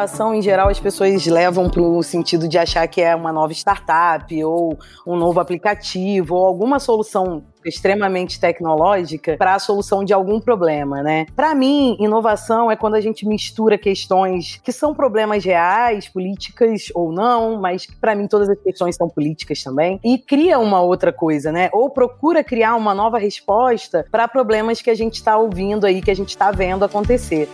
inovação, em geral, as pessoas levam para o sentido de achar que é uma nova startup ou um novo aplicativo ou alguma solução extremamente tecnológica para a solução de algum problema, né? Para mim, inovação é quando a gente mistura questões que são problemas reais, políticas ou não, mas para mim todas as questões são políticas também, e cria uma outra coisa, né? Ou procura criar uma nova resposta para problemas que a gente está ouvindo aí, que a gente está vendo acontecer.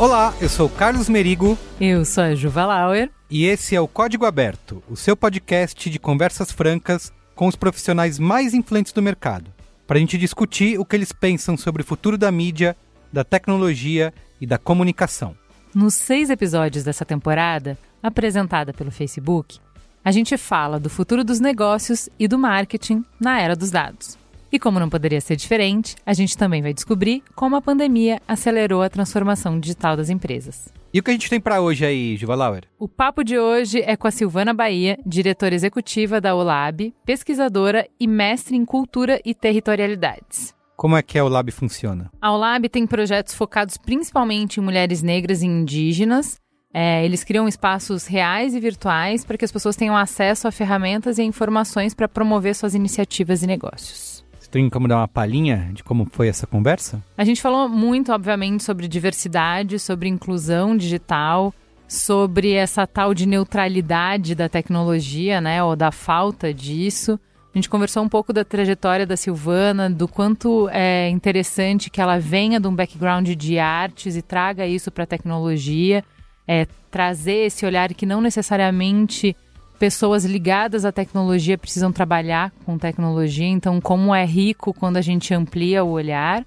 Olá, eu sou Carlos Merigo. Eu sou a Juva Lauer. E esse é o Código Aberto, o seu podcast de conversas francas com os profissionais mais influentes do mercado, para a gente discutir o que eles pensam sobre o futuro da mídia, da tecnologia e da comunicação. Nos seis episódios dessa temporada, apresentada pelo Facebook, a gente fala do futuro dos negócios e do marketing na era dos dados. E como não poderia ser diferente, a gente também vai descobrir como a pandemia acelerou a transformação digital das empresas. E o que a gente tem para hoje aí, Lauer? O papo de hoje é com a Silvana Bahia, diretora executiva da OLAB, pesquisadora e mestre em cultura e territorialidades. Como é que a OLAB funciona? A OLAB tem projetos focados principalmente em mulheres negras e indígenas. É, eles criam espaços reais e virtuais para que as pessoas tenham acesso a ferramentas e informações para promover suas iniciativas e negócios tem como dar uma palhinha de como foi essa conversa? A gente falou muito, obviamente, sobre diversidade, sobre inclusão digital, sobre essa tal de neutralidade da tecnologia, né, ou da falta disso. A gente conversou um pouco da trajetória da Silvana, do quanto é interessante que ela venha de um background de artes e traga isso para a tecnologia, é, trazer esse olhar que não necessariamente pessoas ligadas à tecnologia precisam trabalhar com tecnologia, então como é rico quando a gente amplia o olhar.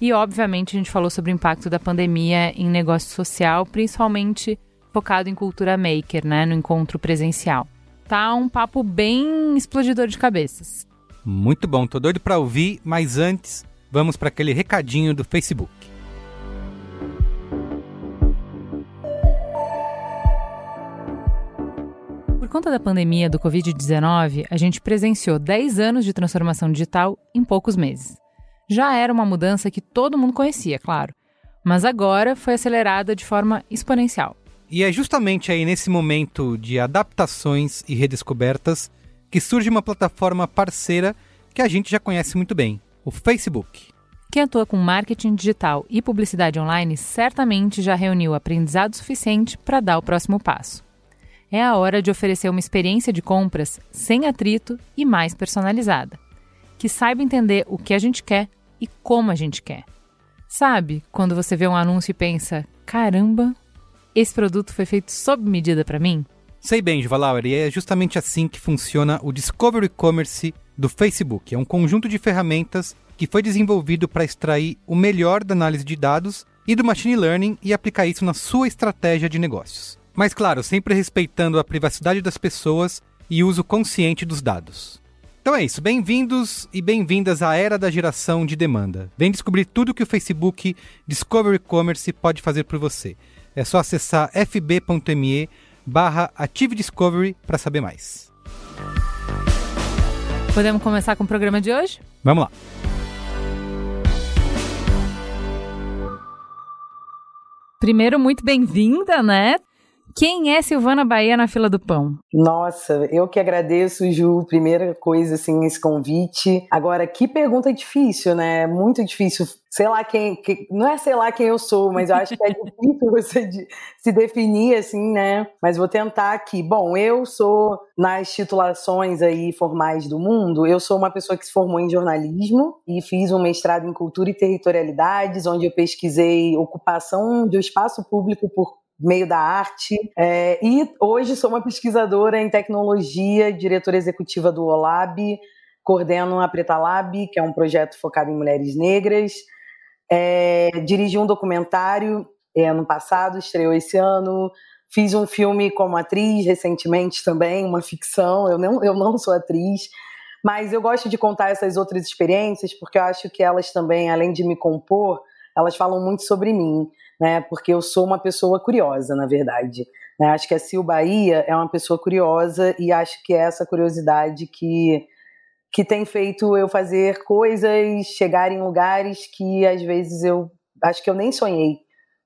E obviamente a gente falou sobre o impacto da pandemia em negócio social, principalmente focado em cultura maker, né, no encontro presencial. Tá um papo bem explodidor de cabeças. Muito bom, tô doido para ouvir, mas antes, vamos para aquele recadinho do Facebook. Conta da pandemia do Covid-19, a gente presenciou 10 anos de transformação digital em poucos meses. Já era uma mudança que todo mundo conhecia, claro, mas agora foi acelerada de forma exponencial. E é justamente aí nesse momento de adaptações e redescobertas que surge uma plataforma parceira que a gente já conhece muito bem, o Facebook. Quem atua com marketing digital e publicidade online certamente já reuniu aprendizado suficiente para dar o próximo passo é a hora de oferecer uma experiência de compras sem atrito e mais personalizada, que saiba entender o que a gente quer e como a gente quer. Sabe quando você vê um anúncio e pensa: caramba, esse produto foi feito sob medida para mim? Sei bem, Juvalauer, e é justamente assim que funciona o Discovery Commerce do Facebook. É um conjunto de ferramentas que foi desenvolvido para extrair o melhor da análise de dados e do machine learning e aplicar isso na sua estratégia de negócios. Mas, claro, sempre respeitando a privacidade das pessoas e uso consciente dos dados. Então é isso, bem-vindos e bem-vindas à era da geração de demanda. Vem descobrir tudo que o Facebook Discovery Commerce pode fazer por você. É só acessar fb.me barra Active Discovery para saber mais. Podemos começar com o programa de hoje? Vamos lá. Primeiro, muito bem-vinda, né? Quem é Silvana Bahia na fila do pão? Nossa, eu que agradeço, Ju. Primeira coisa, assim, esse convite. Agora, que pergunta difícil, né? Muito difícil. Sei lá quem. Que, não é sei lá quem eu sou, mas eu acho que é difícil você de, se definir, assim, né? Mas vou tentar aqui. Bom, eu sou, nas titulações aí formais do mundo, eu sou uma pessoa que se formou em jornalismo e fiz um mestrado em cultura e territorialidades, onde eu pesquisei ocupação do espaço público por meio da arte. É, e hoje sou uma pesquisadora em tecnologia, diretora executiva do OLAB, coordeno a Preta Lab, que é um projeto focado em mulheres negras. É, dirigi um documentário é, ano passado, estreou esse ano, Fiz um filme como atriz recentemente também, uma ficção. Eu não, eu não sou atriz, mas eu gosto de contar essas outras experiências porque eu acho que elas também, além de me compor, elas falam muito sobre mim, né? Porque eu sou uma pessoa curiosa, na verdade. Né? Acho que a Sil Bahia é uma pessoa curiosa e acho que é essa curiosidade que que tem feito eu fazer coisas, chegar em lugares que às vezes eu acho que eu nem sonhei,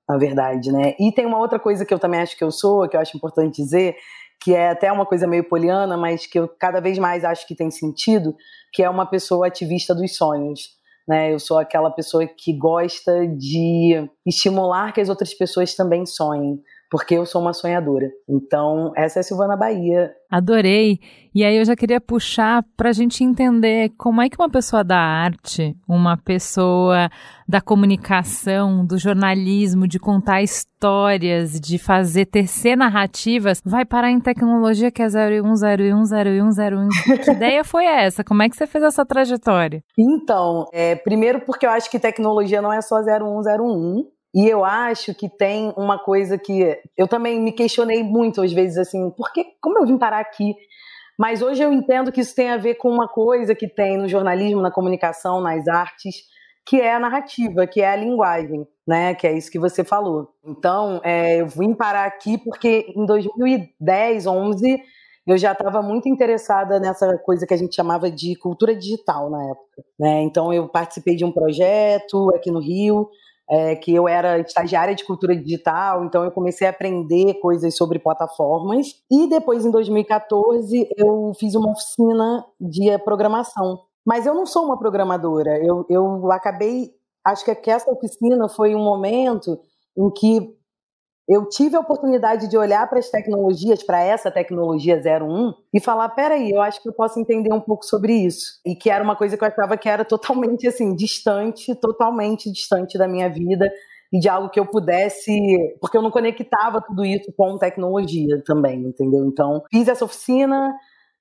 na verdade, né? E tem uma outra coisa que eu também acho que eu sou, que eu acho importante dizer, que é até uma coisa meio poliana, mas que eu cada vez mais acho que tem sentido, que é uma pessoa ativista dos sonhos. Né? Eu sou aquela pessoa que gosta de estimular que as outras pessoas também sonhem porque eu sou uma sonhadora. Então, essa é a Silvana Bahia. Adorei. E aí eu já queria puxar para a gente entender como é que uma pessoa da arte, uma pessoa da comunicação, do jornalismo, de contar histórias, de fazer tecer narrativas, vai parar em tecnologia que é 01010101. que ideia foi essa? Como é que você fez essa trajetória? Então, é, primeiro porque eu acho que tecnologia não é só 0101, e eu acho que tem uma coisa que eu também me questionei muito às vezes assim, porque como eu vim parar aqui? Mas hoje eu entendo que isso tem a ver com uma coisa que tem no jornalismo, na comunicação, nas artes, que é a narrativa, que é a linguagem, né? Que é isso que você falou. Então, é, eu vim parar aqui porque em 2010, 11, eu já estava muito interessada nessa coisa que a gente chamava de cultura digital na época. Né? Então, eu participei de um projeto aqui no Rio é, que eu era estagiária de cultura digital, então eu comecei a aprender coisas sobre plataformas. E depois, em 2014, eu fiz uma oficina de programação. Mas eu não sou uma programadora. Eu, eu acabei. Acho que essa oficina foi um momento em que eu tive a oportunidade de olhar para as tecnologias, para essa tecnologia 01, e falar: peraí, eu acho que eu posso entender um pouco sobre isso. E que era uma coisa que eu achava que era totalmente assim, distante, totalmente distante da minha vida e de algo que eu pudesse, porque eu não conectava tudo isso com tecnologia também, entendeu? Então, fiz essa oficina,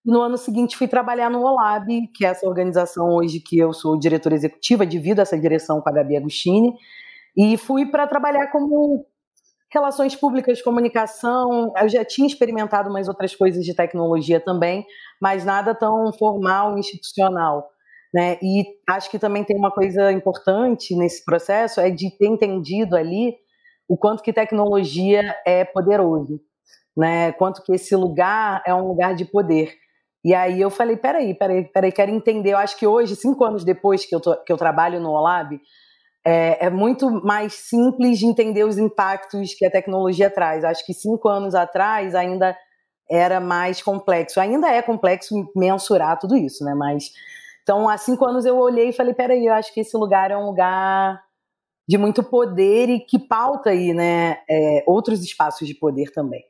no ano seguinte fui trabalhar no Olab, que é essa organização hoje que eu sou diretora executiva, divido essa direção com a Gabi Agostini, e fui para trabalhar como relações públicas, comunicação. Eu já tinha experimentado umas outras coisas de tecnologia também, mas nada tão formal, institucional. Né? E acho que também tem uma coisa importante nesse processo é de ter entendido ali o quanto que tecnologia é poderoso, né? Quanto que esse lugar é um lugar de poder. E aí eu falei, peraí, peraí, peraí, quero entender. Eu acho que hoje, cinco anos depois que eu, tô, que eu trabalho no Olab, é, é, muito mais simples de entender os impactos que a tecnologia traz. Acho que cinco anos atrás ainda era mais complexo. Ainda é complexo mensurar tudo isso, né? Mas então há cinco anos eu olhei e falei, peraí, eu acho que esse lugar é um lugar de muito poder e que pauta aí, né? É, outros espaços de poder também.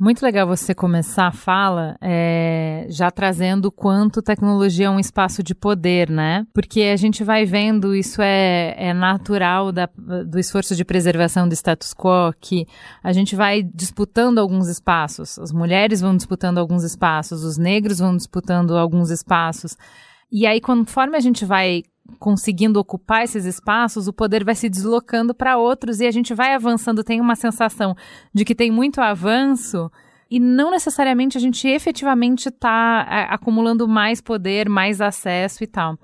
Muito legal você começar a fala é, já trazendo quanto tecnologia é um espaço de poder, né? Porque a gente vai vendo, isso é, é natural da, do esforço de preservação do status quo, que a gente vai disputando alguns espaços. As mulheres vão disputando alguns espaços, os negros vão disputando alguns espaços. E aí, conforme a gente vai conseguindo ocupar esses espaços, o poder vai se deslocando para outros e a gente vai avançando. Tem uma sensação de que tem muito avanço e não necessariamente a gente efetivamente está é, acumulando mais poder, mais acesso e tal.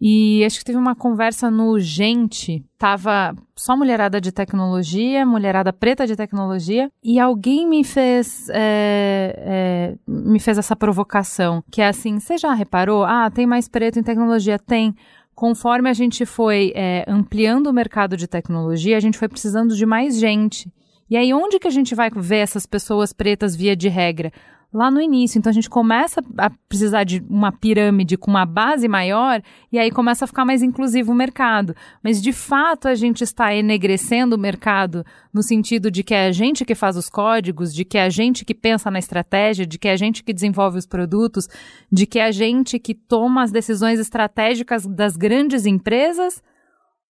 E acho que teve uma conversa no Gente, tava só mulherada de tecnologia, mulherada preta de tecnologia, e alguém me fez é, é, me fez essa provocação, que é assim, você já reparou? Ah, tem mais preto em tecnologia? Tem conforme a gente foi é, ampliando o mercado de tecnologia, a gente foi precisando de mais gente. E aí, onde que a gente vai ver essas pessoas pretas via de regra? Lá no início. Então a gente começa a precisar de uma pirâmide com uma base maior e aí começa a ficar mais inclusivo o mercado. Mas de fato a gente está enegrecendo o mercado no sentido de que é a gente que faz os códigos, de que é a gente que pensa na estratégia, de que é a gente que desenvolve os produtos, de que é a gente que toma as decisões estratégicas das grandes empresas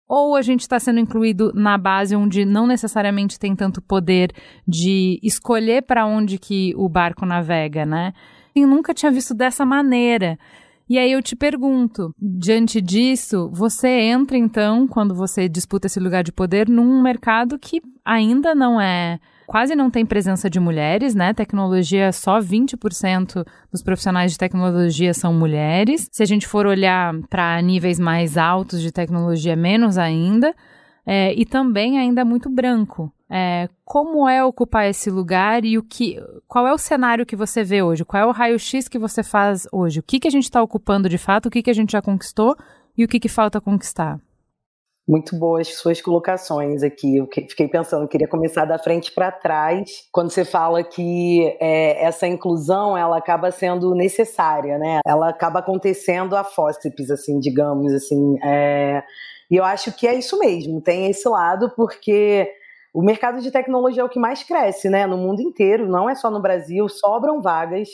ou a gente está sendo incluído na base onde não necessariamente tem tanto poder de escolher para onde que o barco navega, né? Eu nunca tinha visto dessa maneira. E aí eu te pergunto, diante disso, você entra então, quando você disputa esse lugar de poder, num mercado que ainda não é quase não tem presença de mulheres, né? Tecnologia, só 20% dos profissionais de tecnologia são mulheres. Se a gente for olhar para níveis mais altos de tecnologia, menos ainda. É, e também ainda muito branco. É, como é ocupar esse lugar e o que, qual é o cenário que você vê hoje? Qual é o raio-x que você faz hoje? O que, que a gente está ocupando de fato? O que, que a gente já conquistou e o que, que falta conquistar? Muito boas suas colocações aqui. Eu fiquei pensando, queria começar da frente para trás, quando você fala que é, essa inclusão ela acaba sendo necessária, né? Ela acaba acontecendo a fósseis, assim, digamos assim. É, e eu acho que é isso mesmo, tem esse lado, porque o mercado de tecnologia é o que mais cresce, né? No mundo inteiro, não é só no Brasil, sobram vagas,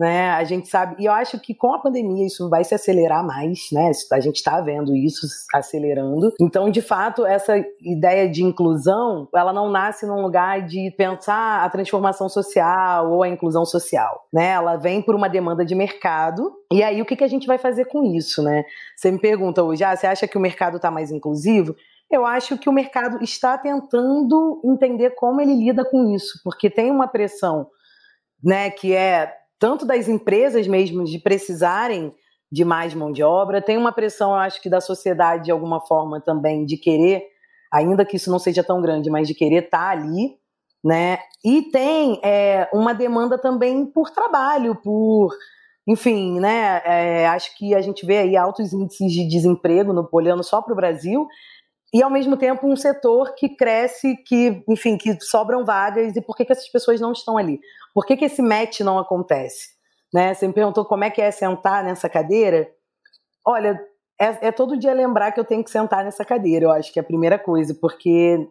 né? A gente sabe, e eu acho que com a pandemia isso vai se acelerar mais, né? A gente está vendo isso acelerando. Então, de fato, essa ideia de inclusão, ela não nasce num lugar de pensar a transformação social ou a inclusão social, né? Ela vem por uma demanda de mercado. E aí, o que, que a gente vai fazer com isso, né? Você me pergunta hoje, ah, você acha que o mercado está mais inclusivo? Eu acho que o mercado está tentando entender como ele lida com isso, porque tem uma pressão, né, que é tanto das empresas mesmo de precisarem de mais mão de obra, tem uma pressão, eu acho que da sociedade de alguma forma também de querer, ainda que isso não seja tão grande, mas de querer estar tá ali, né? E tem é, uma demanda também por trabalho, por enfim, né? É, acho que a gente vê aí altos índices de desemprego no olhando só para o Brasil e ao mesmo tempo um setor que cresce, que, enfim, que sobram vagas e por que, que essas pessoas não estão ali? Por que, que esse match não acontece? Né? Você me perguntou como é que é sentar nessa cadeira. Olha, é, é todo dia lembrar que eu tenho que sentar nessa cadeira, eu acho que é a primeira coisa, porque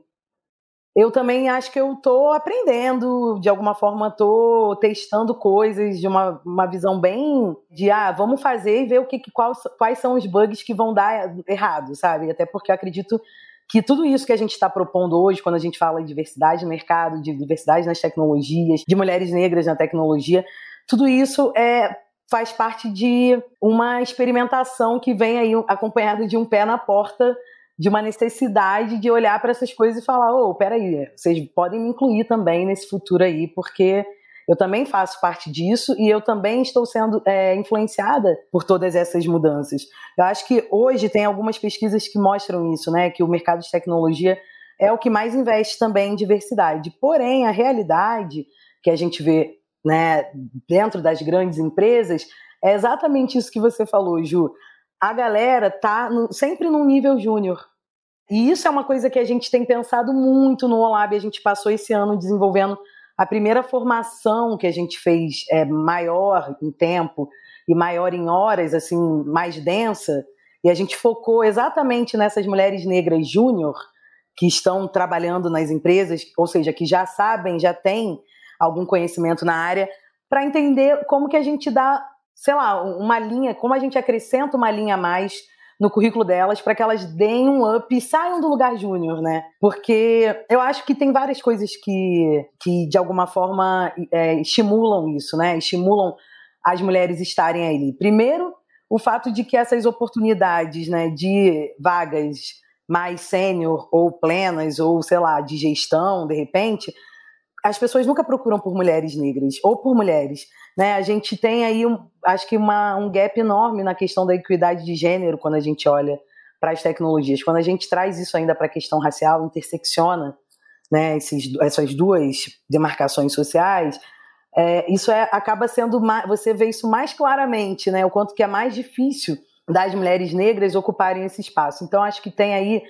eu também acho que eu estou aprendendo, de alguma forma estou testando coisas de uma, uma visão bem de ah, vamos fazer e ver o que, quais, quais são os bugs que vão dar errado, sabe? Até porque eu acredito que tudo isso que a gente está propondo hoje, quando a gente fala de diversidade no mercado, de diversidade nas tecnologias, de mulheres negras na tecnologia, tudo isso é faz parte de uma experimentação que vem aí acompanhada de um pé na porta de uma necessidade de olhar para essas coisas e falar: ô, oh, peraí, vocês podem me incluir também nesse futuro aí, porque eu também faço parte disso e eu também estou sendo é, influenciada por todas essas mudanças. Eu acho que hoje tem algumas pesquisas que mostram isso, né? Que o mercado de tecnologia é o que mais investe também em diversidade. Porém, a realidade que a gente vê né, dentro das grandes empresas é exatamente isso que você falou, Ju a galera tá sempre num nível júnior. E isso é uma coisa que a gente tem pensado muito no Olab. A gente passou esse ano desenvolvendo a primeira formação que a gente fez é, maior em tempo e maior em horas, assim, mais densa. E a gente focou exatamente nessas mulheres negras júnior que estão trabalhando nas empresas, ou seja, que já sabem, já têm algum conhecimento na área, para entender como que a gente dá sei lá, uma linha, como a gente acrescenta uma linha a mais no currículo delas para que elas deem um up e saiam do lugar júnior, né? Porque eu acho que tem várias coisas que, que de alguma forma, é, estimulam isso, né? Estimulam as mulheres estarem ali. Primeiro, o fato de que essas oportunidades né, de vagas mais sênior ou plenas, ou sei lá, de gestão, de repente, as pessoas nunca procuram por mulheres negras ou por mulheres. Né? A gente tem aí, um, acho que, uma, um gap enorme na questão da equidade de gênero quando a gente olha para as tecnologias. Quando a gente traz isso ainda para a questão racial, intersecciona né, esses, essas duas demarcações sociais, é, isso é, acaba sendo mais, você vê isso mais claramente, né, o quanto que é mais difícil das mulheres negras ocuparem esse espaço. Então acho que tem aí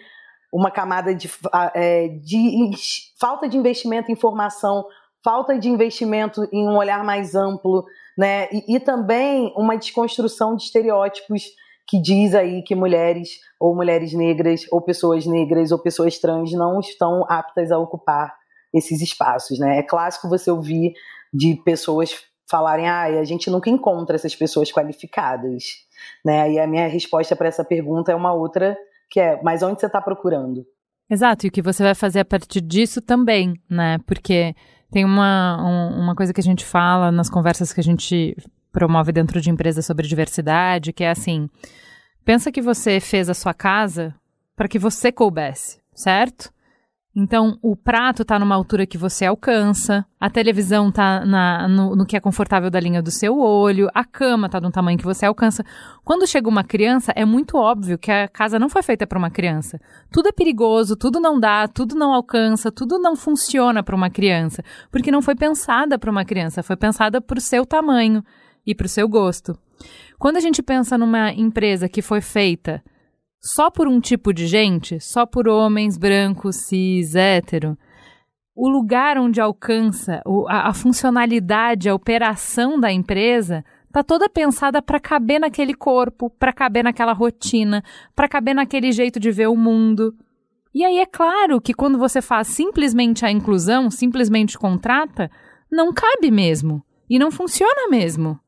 uma camada de, é, de falta de investimento em formação, falta de investimento em um olhar mais amplo, né? E, e, também uma desconstrução de estereótipos que diz aí que mulheres ou mulheres negras ou pessoas negras ou pessoas trans não estão aptas a ocupar esses espaços, né? É clássico você ouvir de pessoas falarem, ah, a gente nunca encontra essas pessoas qualificadas, né? E a minha resposta para essa pergunta é uma outra que é, mas onde você está procurando? Exato, e o que você vai fazer a partir disso também, né? Porque tem uma, um, uma coisa que a gente fala nas conversas que a gente promove dentro de empresas sobre diversidade, que é assim: pensa que você fez a sua casa para que você coubesse, certo? Então, o prato está numa altura que você alcança, a televisão está no, no, que é confortável da linha do seu olho, a cama está no tamanho que você alcança. Quando chega uma criança, é muito óbvio que a casa não foi feita para uma criança. Tudo é perigoso, tudo não dá, tudo não alcança, tudo não funciona para uma criança, porque não foi pensada para uma criança, foi pensada para o seu tamanho e para o seu gosto. Quando a gente pensa numa empresa que foi feita só por um tipo de gente, só por homens brancos, cis, hétero, o lugar onde alcança a, a funcionalidade, a operação da empresa tá toda pensada para caber naquele corpo, para caber naquela rotina, para caber naquele jeito de ver o mundo. E aí é claro que quando você faz simplesmente a inclusão, simplesmente contrata, não cabe mesmo e não funciona mesmo.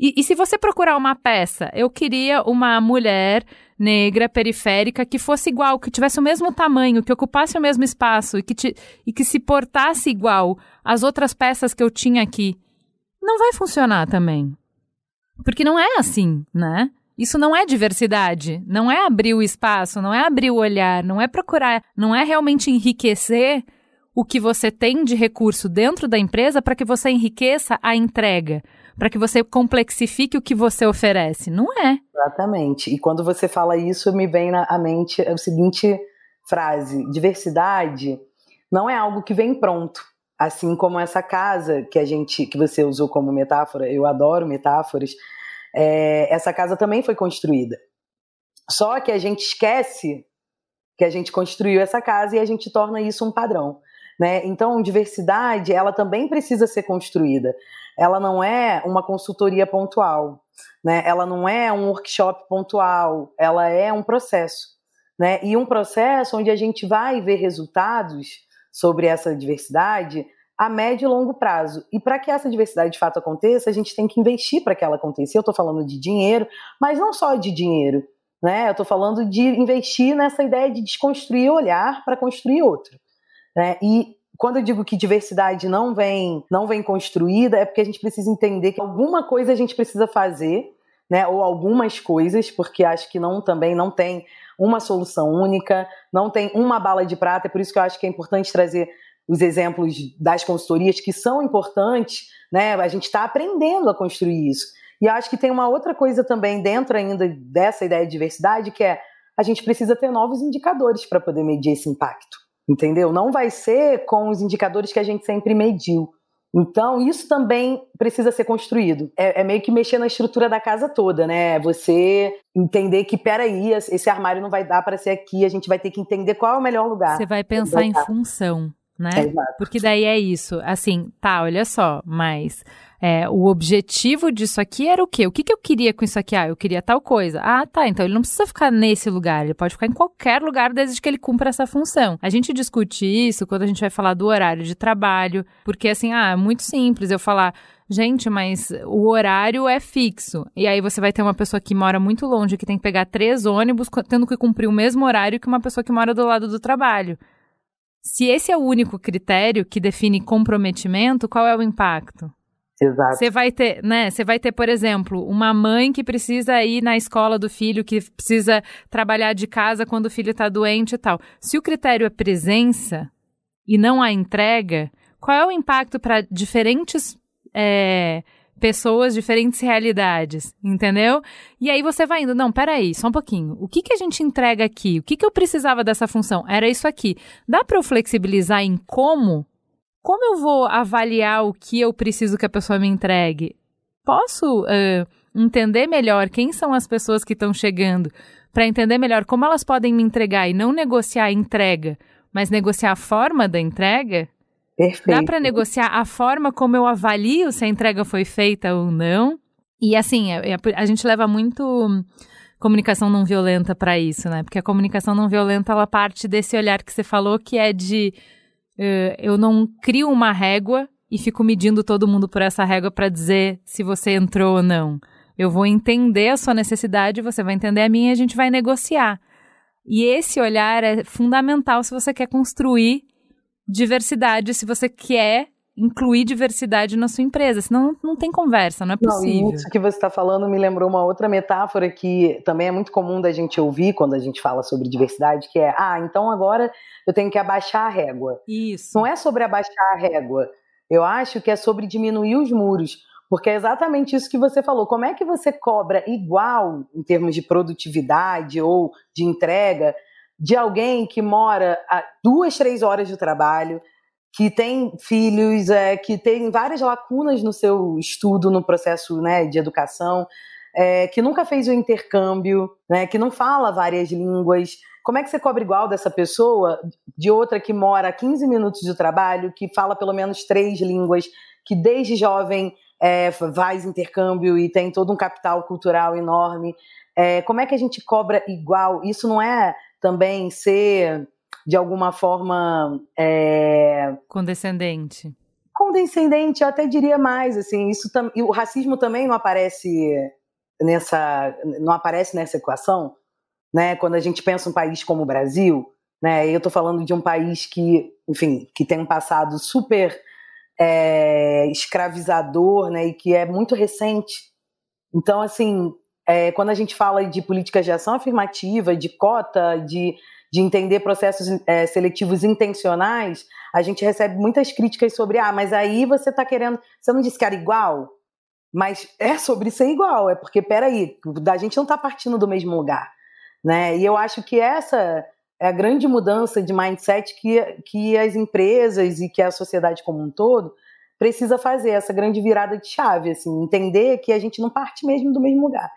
E, e se você procurar uma peça, eu queria uma mulher negra, periférica, que fosse igual, que tivesse o mesmo tamanho, que ocupasse o mesmo espaço e que, te, e que se portasse igual às outras peças que eu tinha aqui, não vai funcionar também. Porque não é assim, né? Isso não é diversidade, não é abrir o espaço, não é abrir o olhar, não é procurar, não é realmente enriquecer o que você tem de recurso dentro da empresa para que você enriqueça a entrega para que você complexifique o que você oferece. Não é. Exatamente. E quando você fala isso, me vem na mente a seguinte frase: diversidade não é algo que vem pronto. Assim como essa casa que a gente, que você usou como metáfora, eu adoro metáforas. É, essa casa também foi construída. Só que a gente esquece que a gente construiu essa casa e a gente torna isso um padrão. Né? Então, diversidade, ela também precisa ser construída ela não é uma consultoria pontual, né? Ela não é um workshop pontual, ela é um processo, né? E um processo onde a gente vai ver resultados sobre essa diversidade a médio e longo prazo. E para que essa diversidade de fato aconteça, a gente tem que investir para que ela aconteça. Eu estou falando de dinheiro, mas não só de dinheiro, né? Eu estou falando de investir nessa ideia de desconstruir olhar para construir outro. Né? E quando eu digo que diversidade não vem, não vem construída, é porque a gente precisa entender que alguma coisa a gente precisa fazer, né? Ou algumas coisas, porque acho que não também não tem uma solução única, não tem uma bala de prata, é por isso que eu acho que é importante trazer os exemplos das consultorias que são importantes, né? A gente está aprendendo a construir isso. E acho que tem uma outra coisa também dentro ainda dessa ideia de diversidade, que é a gente precisa ter novos indicadores para poder medir esse impacto entendeu? Não vai ser com os indicadores que a gente sempre mediu. Então, isso também precisa ser construído. É, é, meio que mexer na estrutura da casa toda, né? Você entender que, peraí, esse armário não vai dar para ser aqui, a gente vai ter que entender qual é o melhor lugar. Você vai pensar em função, né? Exato. Porque daí é isso. Assim, tá, olha só, mas é, o objetivo disso aqui era o quê? O que, que eu queria com isso aqui? Ah, eu queria tal coisa. Ah, tá. Então ele não precisa ficar nesse lugar, ele pode ficar em qualquer lugar desde que ele cumpra essa função. A gente discute isso quando a gente vai falar do horário de trabalho, porque assim, ah, é muito simples eu falar. Gente, mas o horário é fixo. E aí você vai ter uma pessoa que mora muito longe, que tem que pegar três ônibus, tendo que cumprir o mesmo horário que uma pessoa que mora do lado do trabalho. Se esse é o único critério que define comprometimento, qual é o impacto? Exato. Você vai ter, né? Você vai ter, por exemplo, uma mãe que precisa ir na escola do filho, que precisa trabalhar de casa quando o filho está doente e tal. Se o critério é presença e não a entrega, qual é o impacto para diferentes é, pessoas, diferentes realidades, entendeu? E aí você vai indo, não, peraí, só um pouquinho. O que, que a gente entrega aqui? O que, que eu precisava dessa função? Era isso aqui. Dá para eu flexibilizar em como como eu vou avaliar o que eu preciso que a pessoa me entregue? Posso uh, entender melhor quem são as pessoas que estão chegando para entender melhor como elas podem me entregar e não negociar a entrega, mas negociar a forma da entrega? Perfeito. Dá para negociar a forma como eu avalio se a entrega foi feita ou não? E assim, é, é, a gente leva muito comunicação não violenta para isso, né? Porque a comunicação não violenta ela parte desse olhar que você falou que é de uh, eu não crio uma régua e fico medindo todo mundo por essa régua para dizer se você entrou ou não. Eu vou entender a sua necessidade, você vai entender a minha e a gente vai negociar. E esse olhar é fundamental se você quer construir diversidade, se você quer incluir diversidade na sua empresa, senão não tem conversa, não é possível. Não, isso que você está falando me lembrou uma outra metáfora que também é muito comum da gente ouvir quando a gente fala sobre diversidade, que é, ah, então agora eu tenho que abaixar a régua. Isso. Não é sobre abaixar a régua, eu acho que é sobre diminuir os muros. Porque é exatamente isso que você falou. Como é que você cobra igual em termos de produtividade ou de entrega de alguém que mora a duas, três horas de trabalho, que tem filhos, é, que tem várias lacunas no seu estudo, no processo né, de educação, é, que nunca fez o intercâmbio, né, que não fala várias línguas. Como é que você cobra igual dessa pessoa de outra que mora a 15 minutos de trabalho, que fala pelo menos três línguas, que desde jovem é, faz intercâmbio e tem todo um capital cultural enorme. É, como é que a gente cobra igual? Isso não é também ser, de alguma forma. É... Condescendente. Condescendente, eu até diria mais, assim, isso tam... o racismo também não aparece nessa, não aparece nessa equação, né? Quando a gente pensa um país como o Brasil, né? Eu estou falando de um país que, enfim, que tem um passado super é, escravizador, né, e que é muito recente. Então, assim, é, quando a gente fala de políticas de ação afirmativa, de cota, de, de entender processos é, seletivos intencionais, a gente recebe muitas críticas sobre, ah, mas aí você está querendo, você não disse que era igual? Mas é sobre ser igual, é porque, peraí, a gente não está partindo do mesmo lugar, né? E eu acho que essa é a grande mudança de mindset que, que as empresas e que a sociedade como um todo precisa fazer, essa grande virada de chave, assim, entender que a gente não parte mesmo do mesmo lugar.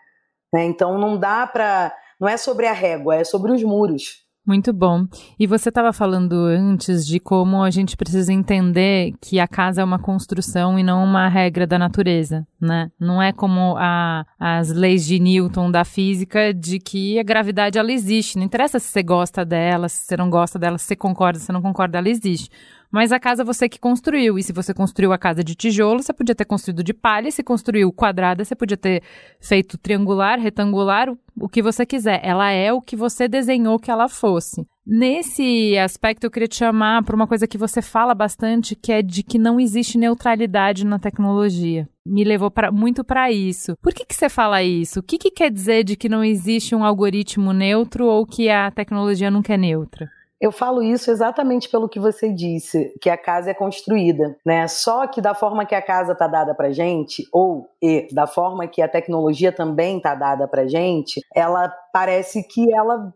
Né? Então não dá para. Não é sobre a régua, é sobre os muros. Muito bom. E você estava falando antes de como a gente precisa entender que a casa é uma construção e não uma regra da natureza, né? Não é como a, as leis de Newton da física de que a gravidade ela existe. Não interessa se você gosta dela, se você não gosta dela, se você concorda, se você não concorda, ela existe. Mas a casa você que construiu. E se você construiu a casa de tijolo, você podia ter construído de palha. Se construiu quadrada, você podia ter feito triangular, retangular, o que você quiser. Ela é o que você desenhou que ela fosse. Nesse aspecto, eu queria te chamar para uma coisa que você fala bastante, que é de que não existe neutralidade na tecnologia. Me levou pra, muito para isso. Por que, que você fala isso? O que, que quer dizer de que não existe um algoritmo neutro ou que a tecnologia nunca é neutra? Eu falo isso exatamente pelo que você disse, que a casa é construída, né? Só que da forma que a casa está dada para gente, ou e da forma que a tecnologia também está dada para gente, ela parece que ela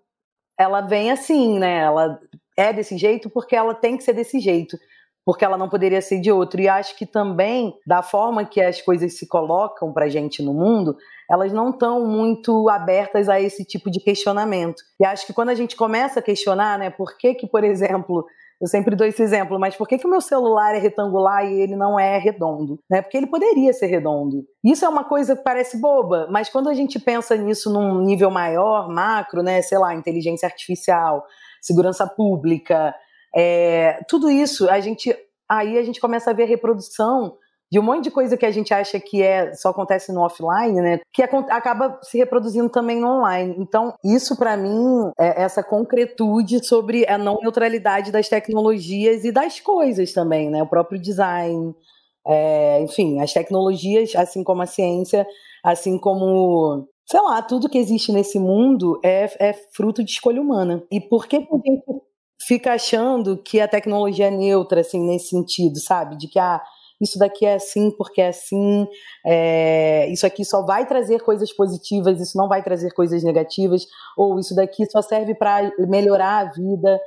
ela vem assim, né? Ela é desse jeito porque ela tem que ser desse jeito porque ela não poderia ser de outro. E acho que também, da forma que as coisas se colocam para gente no mundo, elas não estão muito abertas a esse tipo de questionamento. E acho que quando a gente começa a questionar, né, por que que, por exemplo, eu sempre dou esse exemplo, mas por que, que o meu celular é retangular e ele não é redondo? Né? Porque ele poderia ser redondo. Isso é uma coisa que parece boba, mas quando a gente pensa nisso num nível maior, macro, né, sei lá, inteligência artificial, segurança pública, é, tudo isso, a gente aí a gente começa a ver a reprodução de um monte de coisa que a gente acha que é só acontece no offline, né? Que acaba se reproduzindo também no online. Então, isso para mim é essa concretude sobre a não neutralidade das tecnologias e das coisas também, né? O próprio design, é, enfim, as tecnologias, assim como a ciência, assim como sei lá, tudo que existe nesse mundo é, é fruto de escolha humana. E por que a gente fica achando que a tecnologia é neutra, assim, nesse sentido, sabe? De que ah, isso daqui é assim porque é assim, é, isso aqui só vai trazer coisas positivas, isso não vai trazer coisas negativas, ou isso daqui só serve para melhorar a vida.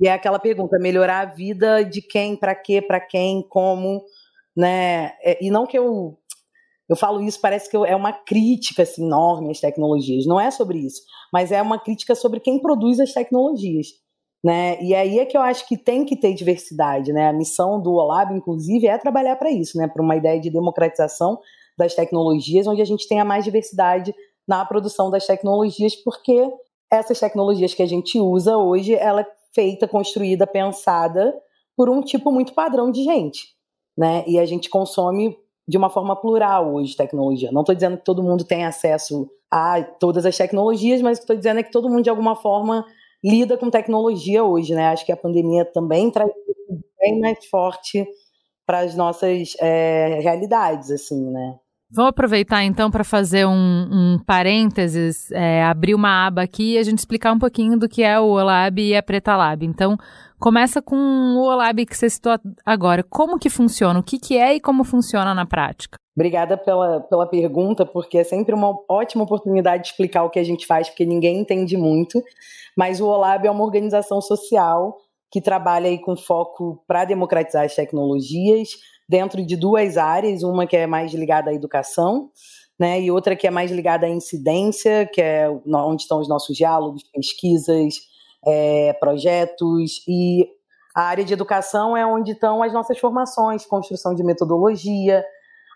E é aquela pergunta: melhorar a vida de quem, para quê, para quem, como, né? É, e não que eu eu falo isso, parece que é uma crítica assim, enorme às tecnologias. Não é sobre isso, mas é uma crítica sobre quem produz as tecnologias. Né? E aí é que eu acho que tem que ter diversidade, né? A missão do OLAB, inclusive, é trabalhar para isso, né? Para uma ideia de democratização das tecnologias, onde a gente tenha mais diversidade na produção das tecnologias, porque essas tecnologias que a gente usa hoje, ela é feita, construída, pensada por um tipo muito padrão de gente, né? E a gente consome de uma forma plural hoje tecnologia. Não estou dizendo que todo mundo tem acesso a todas as tecnologias, mas estou dizendo é que todo mundo de alguma forma lida com tecnologia hoje, né? Acho que a pandemia também traz bem mais forte para as nossas é, realidades, assim, né? Vamos aproveitar então para fazer um, um parênteses, é, abrir uma aba aqui e a gente explicar um pouquinho do que é o Olab e a Preta Lab. Então, começa com o Olab que você citou agora. Como que funciona? O que, que é e como funciona na prática? Obrigada pela, pela pergunta, porque é sempre uma ótima oportunidade de explicar o que a gente faz, porque ninguém entende muito. Mas o Olab é uma organização social que trabalha aí com foco para democratizar as tecnologias dentro de duas áreas, uma que é mais ligada à educação, né, e outra que é mais ligada à incidência, que é onde estão os nossos diálogos, pesquisas, é, projetos, e a área de educação é onde estão as nossas formações, construção de metodologia.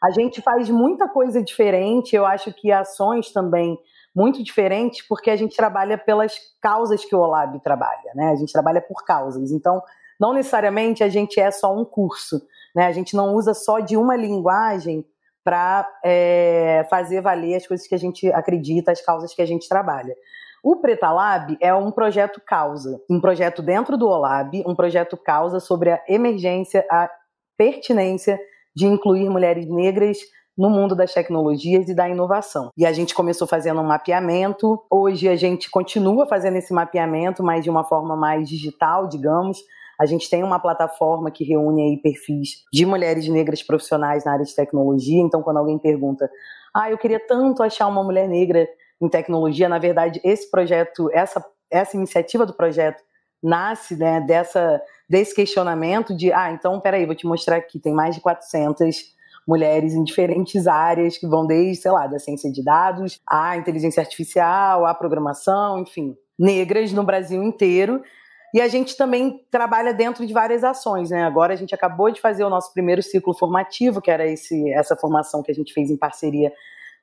A gente faz muita coisa diferente, eu acho que ações também muito diferentes, porque a gente trabalha pelas causas que o OLAB trabalha, né? A gente trabalha por causas. Então, não necessariamente a gente é só um curso. Né? A gente não usa só de uma linguagem para é, fazer valer as coisas que a gente acredita, as causas que a gente trabalha. O Preta Lab é um projeto causa, um projeto dentro do OLAB, um projeto causa sobre a emergência, a pertinência de incluir mulheres negras no mundo das tecnologias e da inovação. E a gente começou fazendo um mapeamento, hoje a gente continua fazendo esse mapeamento, mas de uma forma mais digital, digamos, a gente tem uma plataforma que reúne aí perfis de mulheres negras profissionais na área de tecnologia. Então, quando alguém pergunta, ah, eu queria tanto achar uma mulher negra em tecnologia, na verdade, esse projeto, essa, essa iniciativa do projeto nasce né, dessa, desse questionamento de, ah, então, peraí, vou te mostrar aqui, tem mais de 400 mulheres em diferentes áreas que vão desde, sei lá, da ciência de dados, à inteligência artificial, à programação, enfim, negras no Brasil inteiro e a gente também trabalha dentro de várias ações, né? Agora a gente acabou de fazer o nosso primeiro ciclo formativo, que era esse, essa formação que a gente fez em parceria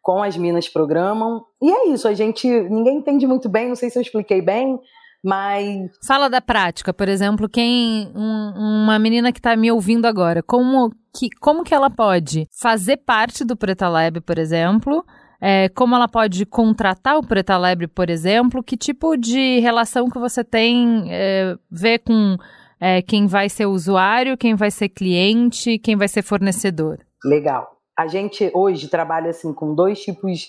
com as Minas Programam. E é isso, a gente. Ninguém entende muito bem, não sei se eu expliquei bem, mas. Fala da prática, por exemplo, quem. Um, uma menina que está me ouvindo agora, como que, como que ela pode fazer parte do Preta Lab, por exemplo? É, como ela pode contratar o Preta Lebre, por exemplo? Que tipo de relação que você tem é, ver com é, quem vai ser usuário, quem vai ser cliente, quem vai ser fornecedor? Legal. A gente hoje trabalha assim com dois tipos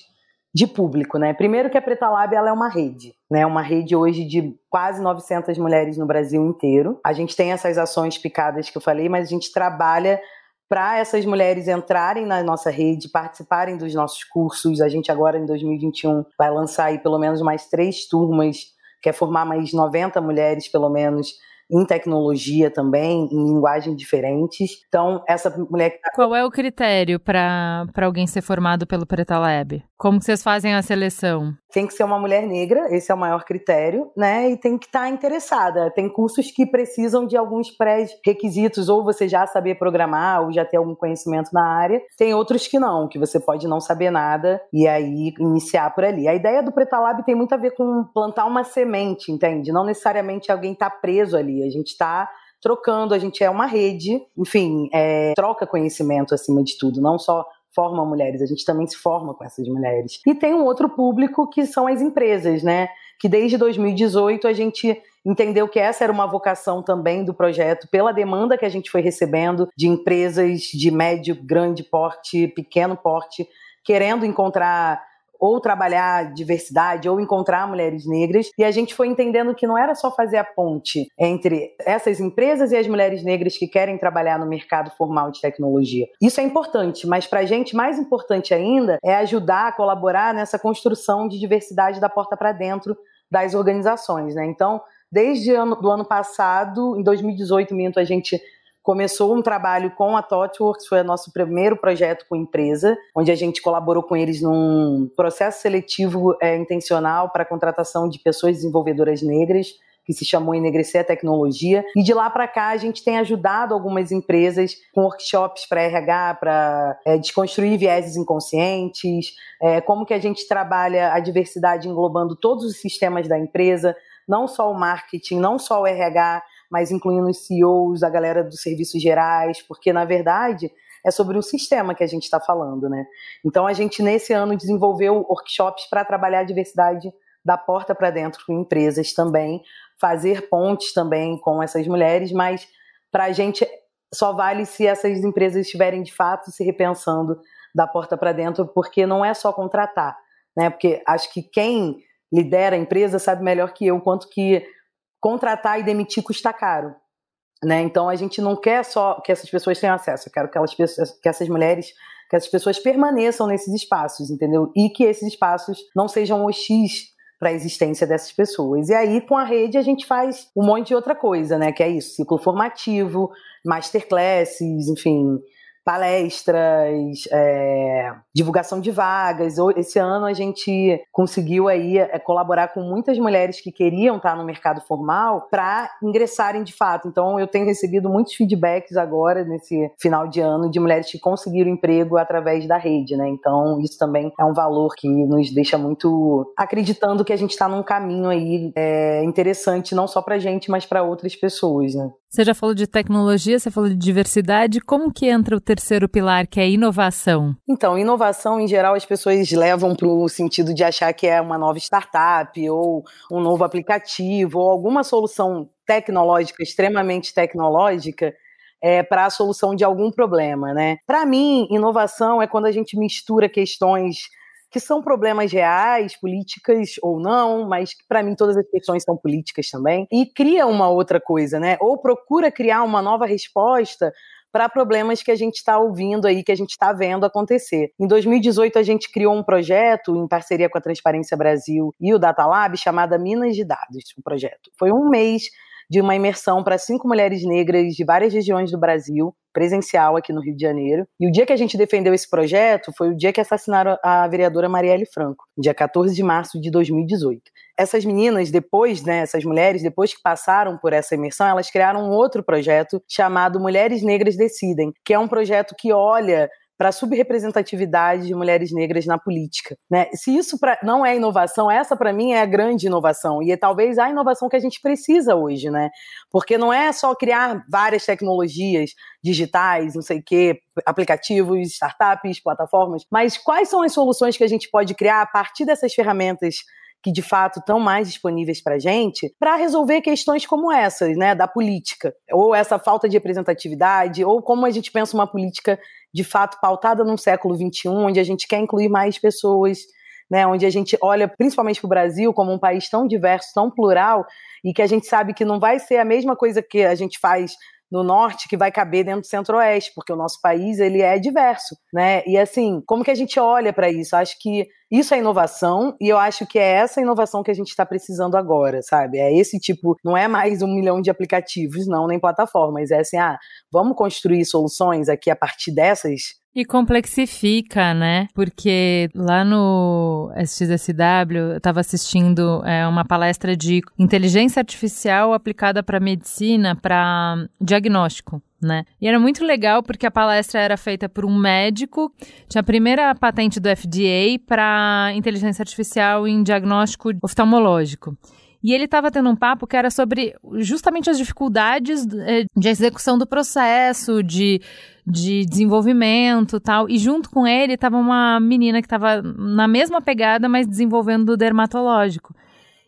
de público, né? Primeiro que a Preta Lab ela é uma rede, né? Uma rede hoje de quase 900 mulheres no Brasil inteiro. A gente tem essas ações picadas que eu falei, mas a gente trabalha para essas mulheres entrarem na nossa rede, participarem dos nossos cursos. A gente agora em 2021 vai lançar aí pelo menos mais três turmas, quer formar mais 90 mulheres pelo menos em tecnologia também, em linguagens diferentes. Então, essa mulher que tá... Qual é o critério para alguém ser formado pelo Preta Lab? Como vocês fazem a seleção? Tem que ser uma mulher negra, esse é o maior critério, né? E tem que estar tá interessada. Tem cursos que precisam de alguns pré-requisitos, ou você já saber programar, ou já ter algum conhecimento na área. Tem outros que não, que você pode não saber nada e aí iniciar por ali. A ideia do Preta Lab tem muito a ver com plantar uma semente, entende? Não necessariamente alguém está preso ali. A gente está trocando, a gente é uma rede, enfim, é, troca conhecimento acima de tudo, não só forma mulheres, a gente também se forma com essas mulheres. E tem um outro público que são as empresas, né? Que desde 2018 a gente entendeu que essa era uma vocação também do projeto, pela demanda que a gente foi recebendo de empresas de médio, grande porte, pequeno porte, querendo encontrar ou trabalhar diversidade ou encontrar mulheres negras. E a gente foi entendendo que não era só fazer a ponte entre essas empresas e as mulheres negras que querem trabalhar no mercado formal de tecnologia. Isso é importante, mas para a gente mais importante ainda é ajudar a colaborar nessa construção de diversidade da porta para dentro das organizações, né? Então, desde ano, do ano passado, em 2018, minto, a gente começou um trabalho com a ThoughtWorks, foi o nosso primeiro projeto com empresa, onde a gente colaborou com eles num processo seletivo é, intencional para a contratação de pessoas desenvolvedoras negras, que se chamou Enegrecer a Tecnologia. E de lá para cá a gente tem ajudado algumas empresas com workshops para RH, para é, desconstruir vieses inconscientes, é, como que a gente trabalha a diversidade englobando todos os sistemas da empresa, não só o marketing, não só o RH, mas incluindo os CEOs, a galera dos serviços gerais, porque na verdade é sobre o sistema que a gente está falando, né? Então a gente nesse ano desenvolveu workshops para trabalhar a diversidade da porta para dentro com empresas também, fazer pontes também com essas mulheres, mas para a gente só vale se essas empresas estiverem de fato se repensando da porta para dentro, porque não é só contratar, né? Porque acho que quem lidera a empresa sabe melhor que eu quanto que contratar e demitir custa caro. Né? Então a gente não quer só que essas pessoas tenham acesso, eu quero que, elas, que essas mulheres, que essas pessoas permaneçam nesses espaços, entendeu? E que esses espaços não sejam hostis para a existência dessas pessoas. E aí, com a rede, a gente faz um monte de outra coisa, né? Que é isso: ciclo formativo, masterclasses, enfim, palestras, é, divulgação de vagas. Esse ano a gente conseguiu aí é, colaborar com muitas mulheres que queriam estar no mercado formal para ingressarem de fato. Então eu tenho recebido muitos feedbacks agora nesse final de ano de mulheres que conseguiram emprego através da rede, né? Então isso também é um valor que nos deixa muito acreditando que a gente está num caminho aí é, interessante não só para gente, mas para outras pessoas, né? Você já falou de tecnologia, você falou de diversidade. Como que entra o terceiro pilar, que é inovação? Então, inovação, em geral, as pessoas levam para o sentido de achar que é uma nova startup, ou um novo aplicativo, ou alguma solução tecnológica, extremamente tecnológica, é, para a solução de algum problema, né? Para mim, inovação é quando a gente mistura questões que são problemas reais, políticas ou não, mas para mim todas as questões são políticas também, e cria uma outra coisa, né? Ou procura criar uma nova resposta para problemas que a gente está ouvindo aí, que a gente está vendo acontecer. Em 2018, a gente criou um projeto em parceria com a Transparência Brasil e o Data Lab, chamada Minas de Dados, o projeto. Foi um mês de uma imersão para cinco mulheres negras de várias regiões do Brasil, presencial aqui no Rio de Janeiro. E o dia que a gente defendeu esse projeto foi o dia que assassinaram a vereadora Marielle Franco, dia 14 de março de 2018. Essas meninas, depois, né, essas mulheres, depois que passaram por essa imersão, elas criaram um outro projeto chamado Mulheres Negras Decidem, que é um projeto que olha para a subrepresentatividade de mulheres negras na política. Né? Se isso pra, não é inovação, essa para mim é a grande inovação e é talvez a inovação que a gente precisa hoje, né? Porque não é só criar várias tecnologias digitais, não sei o quê, aplicativos, startups, plataformas, mas quais são as soluções que a gente pode criar a partir dessas ferramentas que de fato estão mais disponíveis para a gente, para resolver questões como essas, né, da política, ou essa falta de representatividade, ou como a gente pensa uma política de fato pautada num século XXI, onde a gente quer incluir mais pessoas, né, onde a gente olha principalmente para o Brasil como um país tão diverso, tão plural, e que a gente sabe que não vai ser a mesma coisa que a gente faz no norte que vai caber dentro do centro-oeste, porque o nosso país ele é diverso, né? E assim, como que a gente olha para isso? Acho que isso é inovação e eu acho que é essa inovação que a gente está precisando agora, sabe? É esse tipo, não é mais um milhão de aplicativos, não, nem plataformas, é assim, ah, vamos construir soluções aqui a partir dessas e complexifica, né? Porque lá no SXSW eu estava assistindo é, uma palestra de inteligência artificial aplicada para medicina, para diagnóstico. Né? E era muito legal porque a palestra era feita por um médico, tinha a primeira patente do FDA para inteligência artificial em diagnóstico oftalmológico. E ele estava tendo um papo que era sobre justamente as dificuldades eh, de execução do processo, de, de desenvolvimento tal. E junto com ele estava uma menina que estava na mesma pegada, mas desenvolvendo do dermatológico.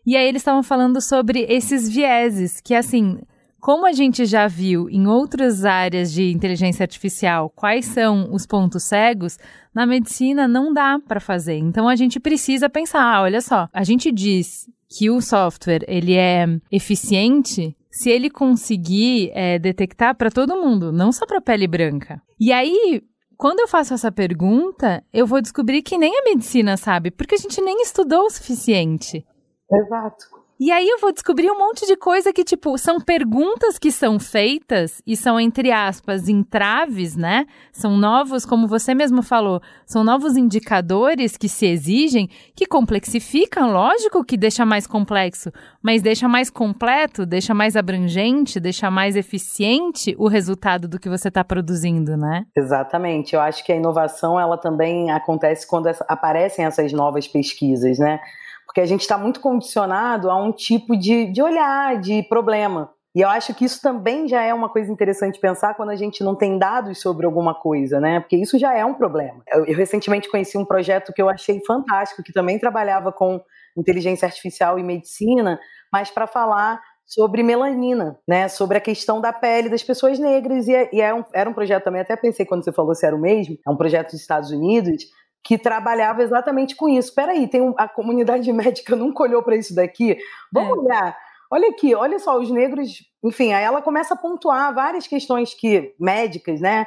E aí eles estavam falando sobre esses vieses, que assim, como a gente já viu em outras áreas de inteligência artificial quais são os pontos cegos, na medicina não dá para fazer. Então a gente precisa pensar, ah, olha só, a gente diz que o software ele é eficiente se ele conseguir é, detectar para todo mundo, não só para pele branca. E aí, quando eu faço essa pergunta, eu vou descobrir que nem a medicina sabe, porque a gente nem estudou o suficiente. Exato. E aí eu vou descobrir um monte de coisa que, tipo, são perguntas que são feitas e são, entre aspas, entraves, né? São novos, como você mesmo falou, são novos indicadores que se exigem, que complexificam, lógico que deixa mais complexo, mas deixa mais completo, deixa mais abrangente, deixa mais eficiente o resultado do que você está produzindo, né? Exatamente. Eu acho que a inovação, ela também acontece quando aparecem essas novas pesquisas, né? Porque a gente está muito condicionado a um tipo de, de olhar, de problema. E eu acho que isso também já é uma coisa interessante pensar quando a gente não tem dados sobre alguma coisa, né? Porque isso já é um problema. Eu, eu recentemente conheci um projeto que eu achei fantástico, que também trabalhava com inteligência artificial e medicina, mas para falar sobre melanina, né? Sobre a questão da pele das pessoas negras. E, é, e é um, era um projeto também, até pensei quando você falou se era o mesmo, é um projeto dos Estados Unidos que trabalhava exatamente com isso. Peraí, tem um, a comunidade médica nunca olhou para isso daqui. Vamos é. olhar. Olha aqui, olha só, os negros, enfim, aí ela começa a pontuar várias questões que médicas, né?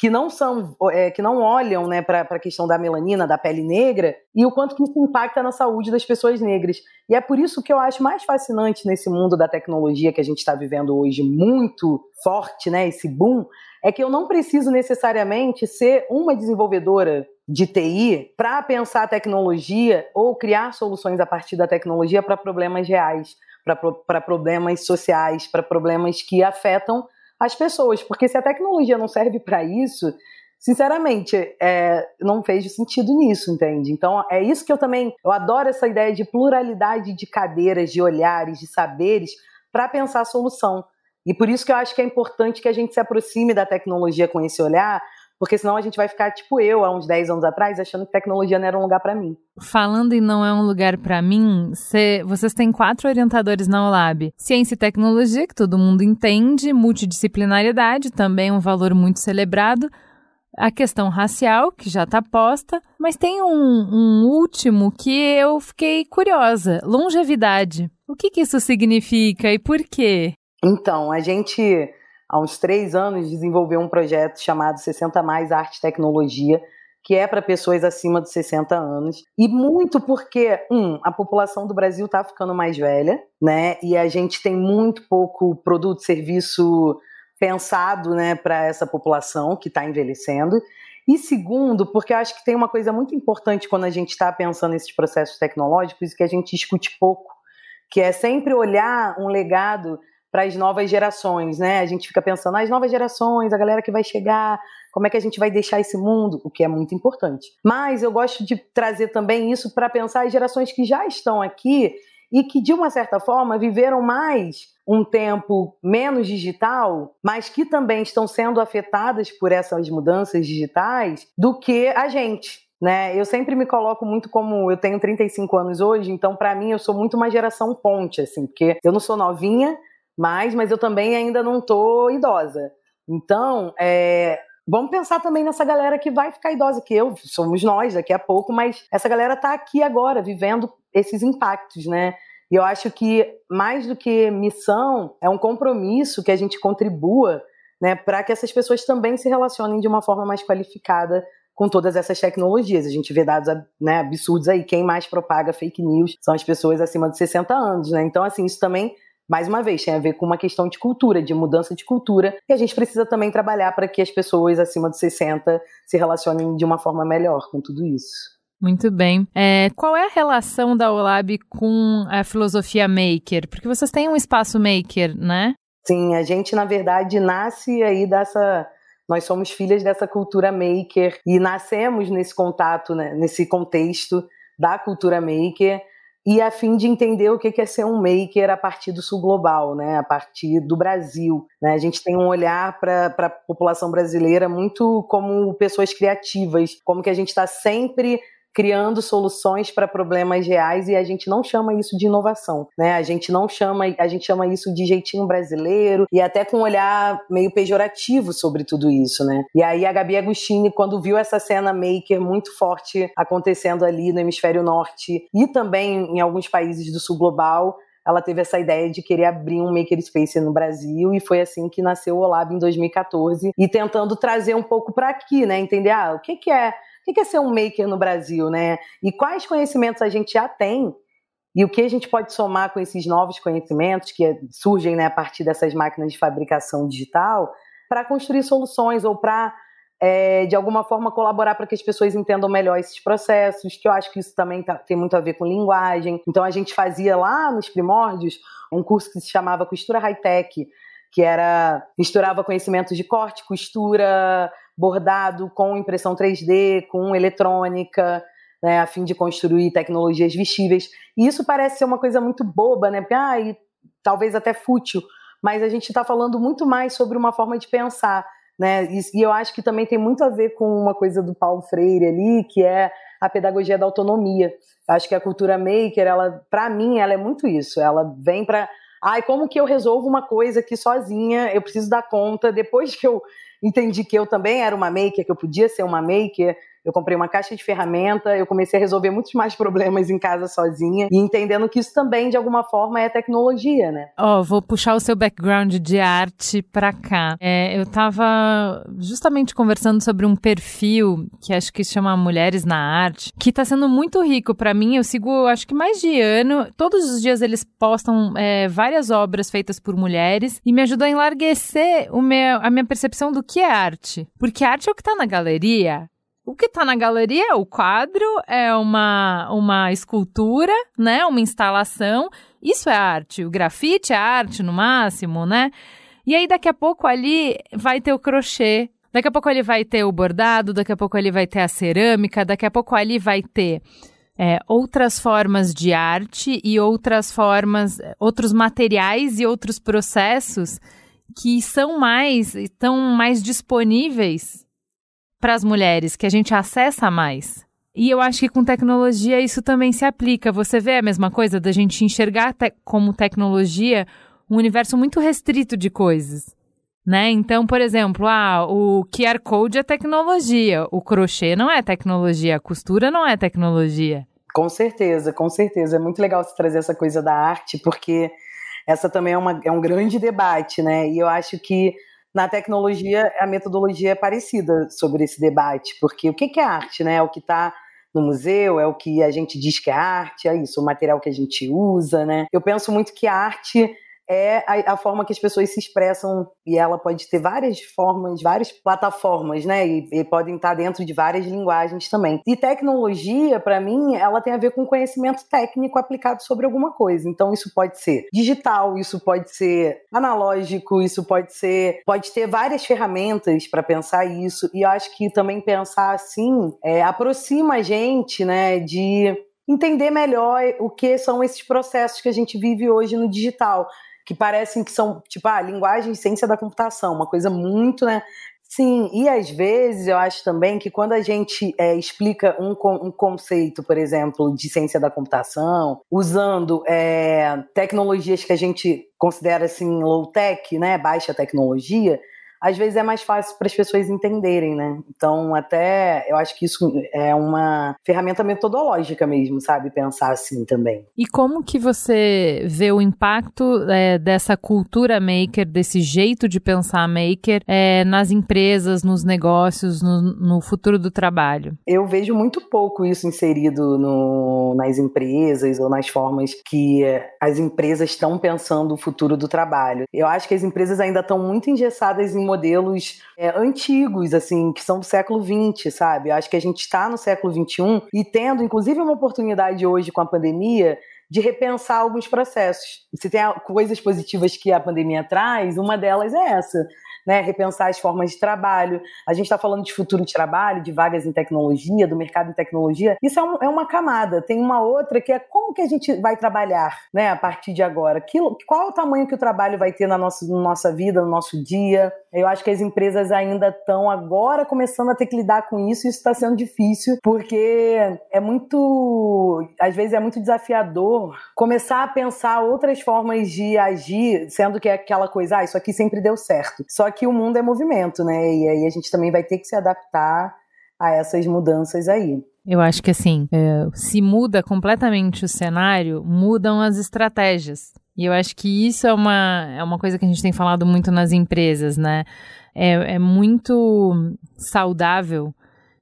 que não são, é, que não olham né, para a questão da melanina, da pele negra, e o quanto que isso impacta na saúde das pessoas negras. E é por isso que eu acho mais fascinante nesse mundo da tecnologia que a gente está vivendo hoje, muito forte, né, esse boom, é que eu não preciso necessariamente ser uma desenvolvedora de TI para pensar tecnologia ou criar soluções a partir da tecnologia para problemas reais, para problemas sociais, para problemas que afetam as pessoas, porque se a tecnologia não serve para isso, sinceramente, é, não fez sentido nisso, entende? Então, é isso que eu também, eu adoro essa ideia de pluralidade de cadeiras, de olhares, de saberes, para pensar a solução. E por isso que eu acho que é importante que a gente se aproxime da tecnologia com esse olhar, porque senão a gente vai ficar tipo eu, há uns 10 anos atrás, achando que tecnologia não era um lugar para mim. Falando em não é um lugar para mim, cê, vocês têm quatro orientadores na OLAB. Ciência e tecnologia, que todo mundo entende, multidisciplinaridade, também um valor muito celebrado, a questão racial, que já está posta, mas tem um, um, último que eu fiquei curiosa: longevidade. O que, que isso significa e por quê? Então, a gente há uns três anos, desenvolveu um projeto chamado 60 Mais Arte e Tecnologia, que é para pessoas acima de 60 anos. E muito porque, um, a população do Brasil está ficando mais velha, né? E a gente tem muito pouco produto, serviço pensado né, para essa população que está envelhecendo. E segundo, porque eu acho que tem uma coisa muito importante quando a gente está pensando nesses processos tecnológicos que a gente discute pouco, que é sempre olhar um legado para as novas gerações, né? A gente fica pensando, as novas gerações, a galera que vai chegar, como é que a gente vai deixar esse mundo, o que é muito importante. Mas eu gosto de trazer também isso para pensar as gerações que já estão aqui e que, de uma certa forma, viveram mais um tempo menos digital, mas que também estão sendo afetadas por essas mudanças digitais do que a gente. Né? Eu sempre me coloco muito como eu tenho 35 anos hoje, então para mim eu sou muito uma geração ponte, assim, porque eu não sou novinha, mais, mas eu também ainda não tô idosa. Então, é, vamos pensar também nessa galera que vai ficar idosa, que eu, somos nós daqui a pouco, mas essa galera está aqui agora, vivendo esses impactos, né? E eu acho que mais do que missão, é um compromisso que a gente contribua né, para que essas pessoas também se relacionem de uma forma mais qualificada com todas essas tecnologias. A gente vê dados né, absurdos aí. Quem mais propaga fake news são as pessoas acima de 60 anos, né? Então, assim, isso também mais uma vez, tem a ver com uma questão de cultura, de mudança de cultura, e a gente precisa também trabalhar para que as pessoas acima de 60 se relacionem de uma forma melhor com tudo isso. Muito bem. É, qual é a relação da OLAB com a filosofia maker? Porque vocês têm um espaço maker, né? Sim, a gente, na verdade, nasce aí dessa. Nós somos filhas dessa cultura maker e nascemos nesse contato, né, nesse contexto da cultura maker e a fim de entender o que é ser um maker a partir do sul global, né, a partir do Brasil. Né? A gente tem um olhar para a população brasileira muito como pessoas criativas, como que a gente está sempre criando soluções para problemas reais e a gente não chama isso de inovação, né? A gente não chama, a gente chama isso de jeitinho brasileiro e até com um olhar meio pejorativo sobre tudo isso, né? E aí a Gabi Agostini, quando viu essa cena maker muito forte acontecendo ali no hemisfério norte e também em alguns países do sul global, ela teve essa ideia de querer abrir um makerspace no Brasil e foi assim que nasceu o Olab em 2014 e tentando trazer um pouco para aqui, né? Entender ah, o que, que é o que é ser um maker no Brasil, né? E quais conhecimentos a gente já tem e o que a gente pode somar com esses novos conhecimentos que surgem né, a partir dessas máquinas de fabricação digital para construir soluções ou para, é, de alguma forma, colaborar para que as pessoas entendam melhor esses processos, que eu acho que isso também tá, tem muito a ver com linguagem. Então, a gente fazia lá nos primórdios um curso que se chamava Costura High-Tech, que era misturava conhecimentos de corte, costura, bordado com impressão 3D, com eletrônica, né, a fim de construir tecnologias vestíveis. E isso parece ser uma coisa muito boba, né? Porque, ah, e, talvez até fútil, mas a gente está falando muito mais sobre uma forma de pensar, né? E, e eu acho que também tem muito a ver com uma coisa do Paulo Freire ali, que é a pedagogia da autonomia. Acho que a cultura maker, ela, para mim, ela é muito isso. Ela vem para ai, como que eu resolvo uma coisa aqui sozinha? Eu preciso dar conta. Depois que eu entendi que eu também era uma maker, que eu podia ser uma maker, eu comprei uma caixa de ferramenta, eu comecei a resolver muitos mais problemas em casa sozinha e entendendo que isso também, de alguma forma, é tecnologia, né? Ó, oh, vou puxar o seu background de arte pra cá. É, eu tava justamente conversando sobre um perfil que acho que chama Mulheres na Arte, que tá sendo muito rico para mim. Eu sigo, acho que mais de ano. Todos os dias eles postam é, várias obras feitas por mulheres e me ajudou a enlarguecer o meu, a minha percepção do que é arte. Porque arte é o que tá na galeria, o que está na galeria é o quadro, é uma, uma escultura, né? Uma instalação. Isso é arte. O grafite é arte no máximo, né? E aí daqui a pouco ali vai ter o crochê, daqui a pouco ali vai ter o bordado, daqui a pouco ali vai ter a cerâmica, daqui a pouco ali vai ter é, outras formas de arte e outras formas, outros materiais e outros processos que são mais, estão mais disponíveis para as mulheres, que a gente acessa mais. E eu acho que com tecnologia isso também se aplica. Você vê a mesma coisa da gente enxergar te como tecnologia um universo muito restrito de coisas. Né? Então, por exemplo, ah, o QR Code é tecnologia, o crochê não é tecnologia, a costura não é tecnologia. Com certeza, com certeza. É muito legal você trazer essa coisa da arte, porque essa também é, uma, é um grande debate, né? E eu acho que na tecnologia, a metodologia é parecida sobre esse debate, porque o que é arte, né? É o que está no museu, é o que a gente diz que é arte, é isso, o material que a gente usa, né? Eu penso muito que a arte é a, a, forma que as pessoas se expressam e ela pode ter várias formas, várias plataformas, né? E, e podem estar dentro de várias linguagens também. E tecnologia, para mim, ela tem a ver com conhecimento técnico aplicado sobre alguma coisa. Então, isso pode ser digital, isso pode ser analógico, isso pode ser, pode ter várias ferramentas para pensar isso. E eu acho que também pensar assim é, aproxima a gente, né, de entender melhor o que são esses processos que a gente vive hoje no digital que parecem que são, tipo, a ah, linguagem e ciência da computação, uma coisa muito, né? Sim, e às vezes eu acho também que quando a gente é, explica um, um, conceito, por exemplo, de ciência da computação, usando é, tecnologias que a gente considera assim low-tech, né, baixa tecnologia, às vezes é mais fácil para as pessoas entenderem, né? Então, até eu acho que isso é uma ferramenta metodológica mesmo, sabe? Pensar assim também. E como que você vê o impacto é, dessa cultura maker, desse jeito de pensar maker é, nas empresas, nos negócios, no, no, futuro do trabalho? Eu vejo muito pouco isso inserido no, nas empresas ou nas formas que as empresas estão pensando o futuro do trabalho. Eu acho que as empresas ainda estão muito engessadas em modelos é, antigos, assim, que são do século XX, sabe? Eu acho que a gente está no século XXI e tendo, inclusive, uma oportunidade hoje com a pandemia de repensar alguns processos. Se tem coisas positivas que a pandemia traz, uma delas é essa né, repensar as formas de trabalho. A gente está falando de futuro de trabalho, de vagas em tecnologia, do mercado em tecnologia. Isso é, um, é, uma camada. Tem uma outra que é como que a gente vai trabalhar né, a partir de agora. Que, qual o tamanho que o trabalho vai ter na nossa, na nossa vida, no nosso dia? Eu acho que as empresas ainda estão agora começando a ter que lidar com isso e isso está sendo difícil, porque é muito. Às vezes é muito desafiador começar a pensar outras formas de agir, sendo que é aquela coisa, ah, isso aqui sempre deu certo. Só que o mundo é movimento, né? E aí a gente também vai ter que se adaptar a essas mudanças aí. Eu acho que assim, é, se muda completamente o cenário, mudam as estratégias. E eu acho que isso é uma, é uma coisa que a gente tem falado muito nas empresas, né? É, é muito saudável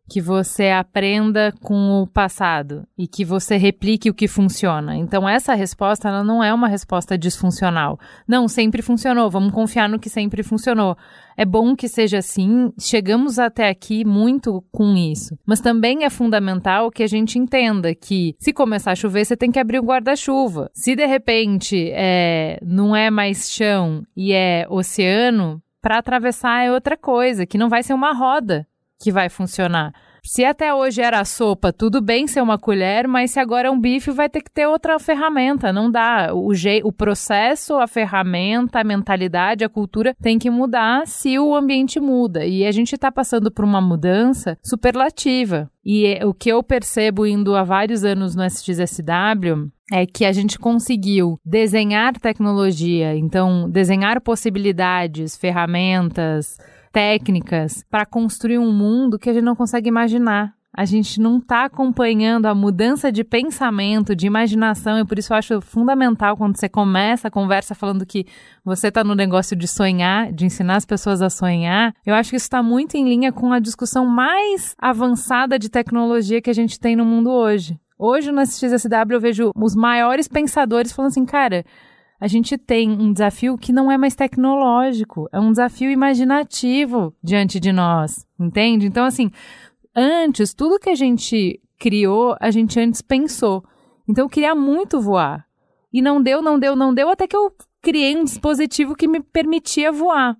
que você aprenda com o passado e que você replique o que funciona. Então essa resposta ela não é uma resposta disfuncional. Não, sempre funcionou, vamos confiar no que sempre funcionou. É bom que seja assim, chegamos até aqui muito com isso. Mas também é fundamental que a gente entenda que se começar a chover, você tem que abrir o guarda-chuva. Se de repente é, não é mais chão e é oceano, para atravessar é outra coisa, que não vai ser uma roda que vai funcionar. Se até hoje era sopa, tudo bem ser uma colher, mas se agora é um bife, vai ter que ter outra ferramenta. Não dá. O, o processo, a ferramenta, a mentalidade, a cultura tem que mudar se o ambiente muda. E a gente está passando por uma mudança superlativa. E é, o que eu percebo indo há vários anos no SXSW é que a gente conseguiu desenhar tecnologia, então desenhar possibilidades, ferramentas, técnicas para construir um mundo que a gente não consegue imaginar. A gente não está acompanhando a mudança de pensamento, de imaginação, e por isso eu acho fundamental quando você começa a conversa falando que você está no negócio de sonhar, de ensinar as pessoas a sonhar. Eu acho que isso está muito em linha com a discussão mais avançada de tecnologia que a gente tem no mundo hoje. Hoje no XSW eu vejo os maiores pensadores falando assim, cara, a gente tem um desafio que não é mais tecnológico, é um desafio imaginativo diante de nós, entende? Então, assim, antes, tudo que a gente criou, a gente antes pensou. Então, eu queria muito voar. E não deu, não deu, não deu, até que eu criei um dispositivo que me permitia voar.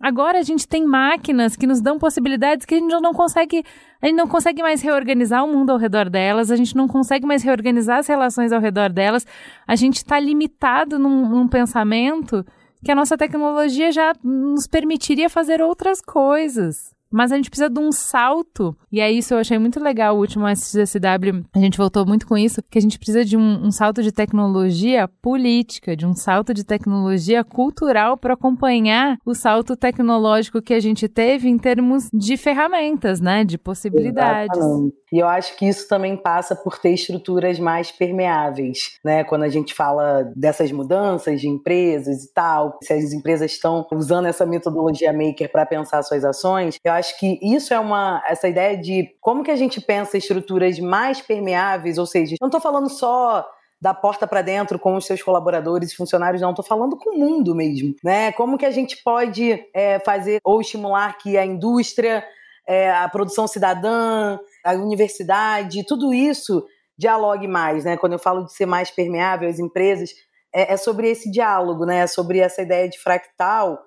Agora a gente tem máquinas que nos dão possibilidades que a gente não consegue, a gente não consegue mais reorganizar o mundo ao redor delas, a gente não consegue mais reorganizar as relações ao redor delas, a gente está limitado num, num pensamento que a nossa tecnologia já nos permitiria fazer outras coisas. Mas a gente precisa de um salto. E é isso, eu achei muito legal o último SGSW. A gente voltou muito com isso, que a gente precisa de um, um salto de tecnologia política, de um salto de tecnologia cultural para acompanhar o salto tecnológico que a gente teve em termos de ferramentas, né? De possibilidades. Exatamente. E eu acho que isso também passa por ter estruturas mais permeáveis, né? Quando a gente fala dessas mudanças de empresas e tal, se as empresas estão usando essa metodologia maker para pensar suas ações, eu acho que isso é uma essa ideia de como que a gente pensa estruturas mais permeáveis, ou seja, não estou falando só da porta para dentro com os seus colaboradores e funcionários, não, estou falando com o mundo mesmo, né? Como que a gente pode é, fazer ou estimular que a indústria, é, a produção cidadã, a universidade, tudo isso dialogue mais, né? Quando eu falo de ser mais permeável, as empresas, é, é sobre esse diálogo, né? É sobre essa ideia de fractal.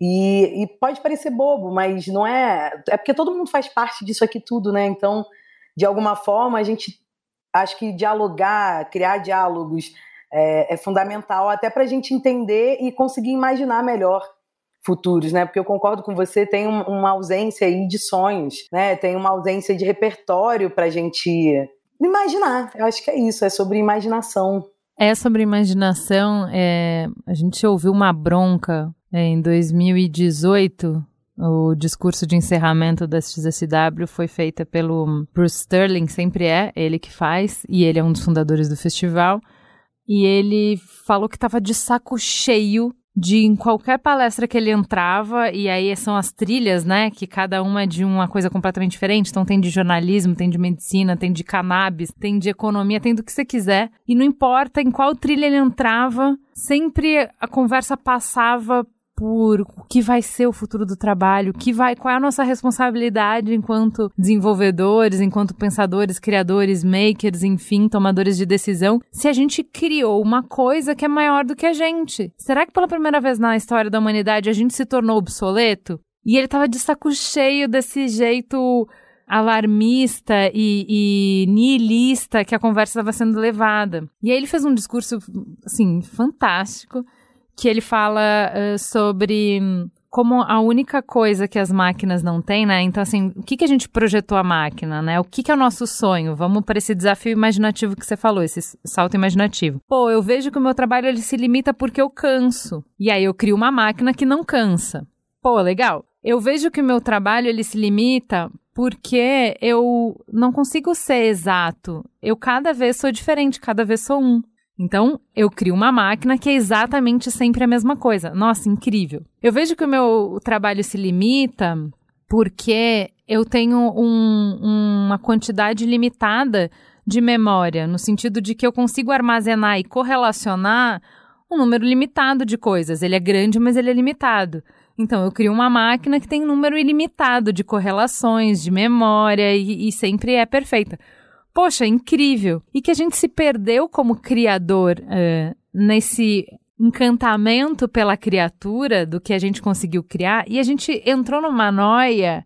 E, e, pode parecer bobo, mas não é. É porque todo mundo faz parte disso aqui tudo, né? Então, de alguma forma, a gente acho que dialogar, criar diálogos é, é fundamental até para a gente entender e conseguir imaginar melhor futuros, né? Porque eu concordo com você, tem um, uma ausência aí de sonhos, né? Tem uma ausência de repertório para a gente imaginar. Eu acho que é isso, é sobre imaginação. É sobre imaginação. É, a gente ouviu uma bronca é, em 2018. O discurso de encerramento da XSW foi feita pelo Bruce Sterling, sempre é ele que faz, e ele é um dos fundadores do festival. E ele falou que estava de saco cheio de em qualquer palestra que ele entrava, e aí são as trilhas, né? Que cada uma é de uma coisa completamente diferente. Então tem de jornalismo, tem de medicina, tem de cannabis, tem de economia, tem do que você quiser. E não importa em qual trilha ele entrava, sempre a conversa passava por o que vai ser o futuro do trabalho, que vai, qual é a nossa responsabilidade enquanto desenvolvedores, enquanto pensadores, criadores, makers, enfim, tomadores de decisão, se a gente criou uma coisa que é maior do que a gente. Será que pela primeira vez na história da humanidade a gente se tornou obsoleto? E ele tava de saco cheio desse jeito alarmista e, e nihilista que a conversa estava sendo levada. E aí ele fez um discurso, assim, fantástico que ele fala uh, sobre como a única coisa que as máquinas não têm, né? Então, assim, o que, que a gente projetou a máquina, né? O que, que é o nosso sonho? Vamos para esse desafio imaginativo que você falou, esse salto imaginativo. Pô, eu vejo que o meu trabalho ele se limita porque eu canso. E aí eu crio uma máquina que não cansa. Pô, legal. Eu vejo que o meu trabalho ele se limita porque eu não consigo ser exato. Eu cada vez sou diferente, cada vez sou um. Então, eu crio uma máquina que é exatamente sempre a mesma coisa. Nossa, incrível. Eu vejo que o meu trabalho se limita porque eu tenho um, uma quantidade limitada de memória, no sentido de que eu consigo armazenar e correlacionar um número limitado de coisas. Ele é grande, mas ele é limitado. Então, eu crio uma máquina que tem um número ilimitado de correlações, de memória e, e sempre é perfeita poxa, incrível. E que a gente se perdeu como criador uh, nesse encantamento pela criatura do que a gente conseguiu criar e a gente entrou numa noia.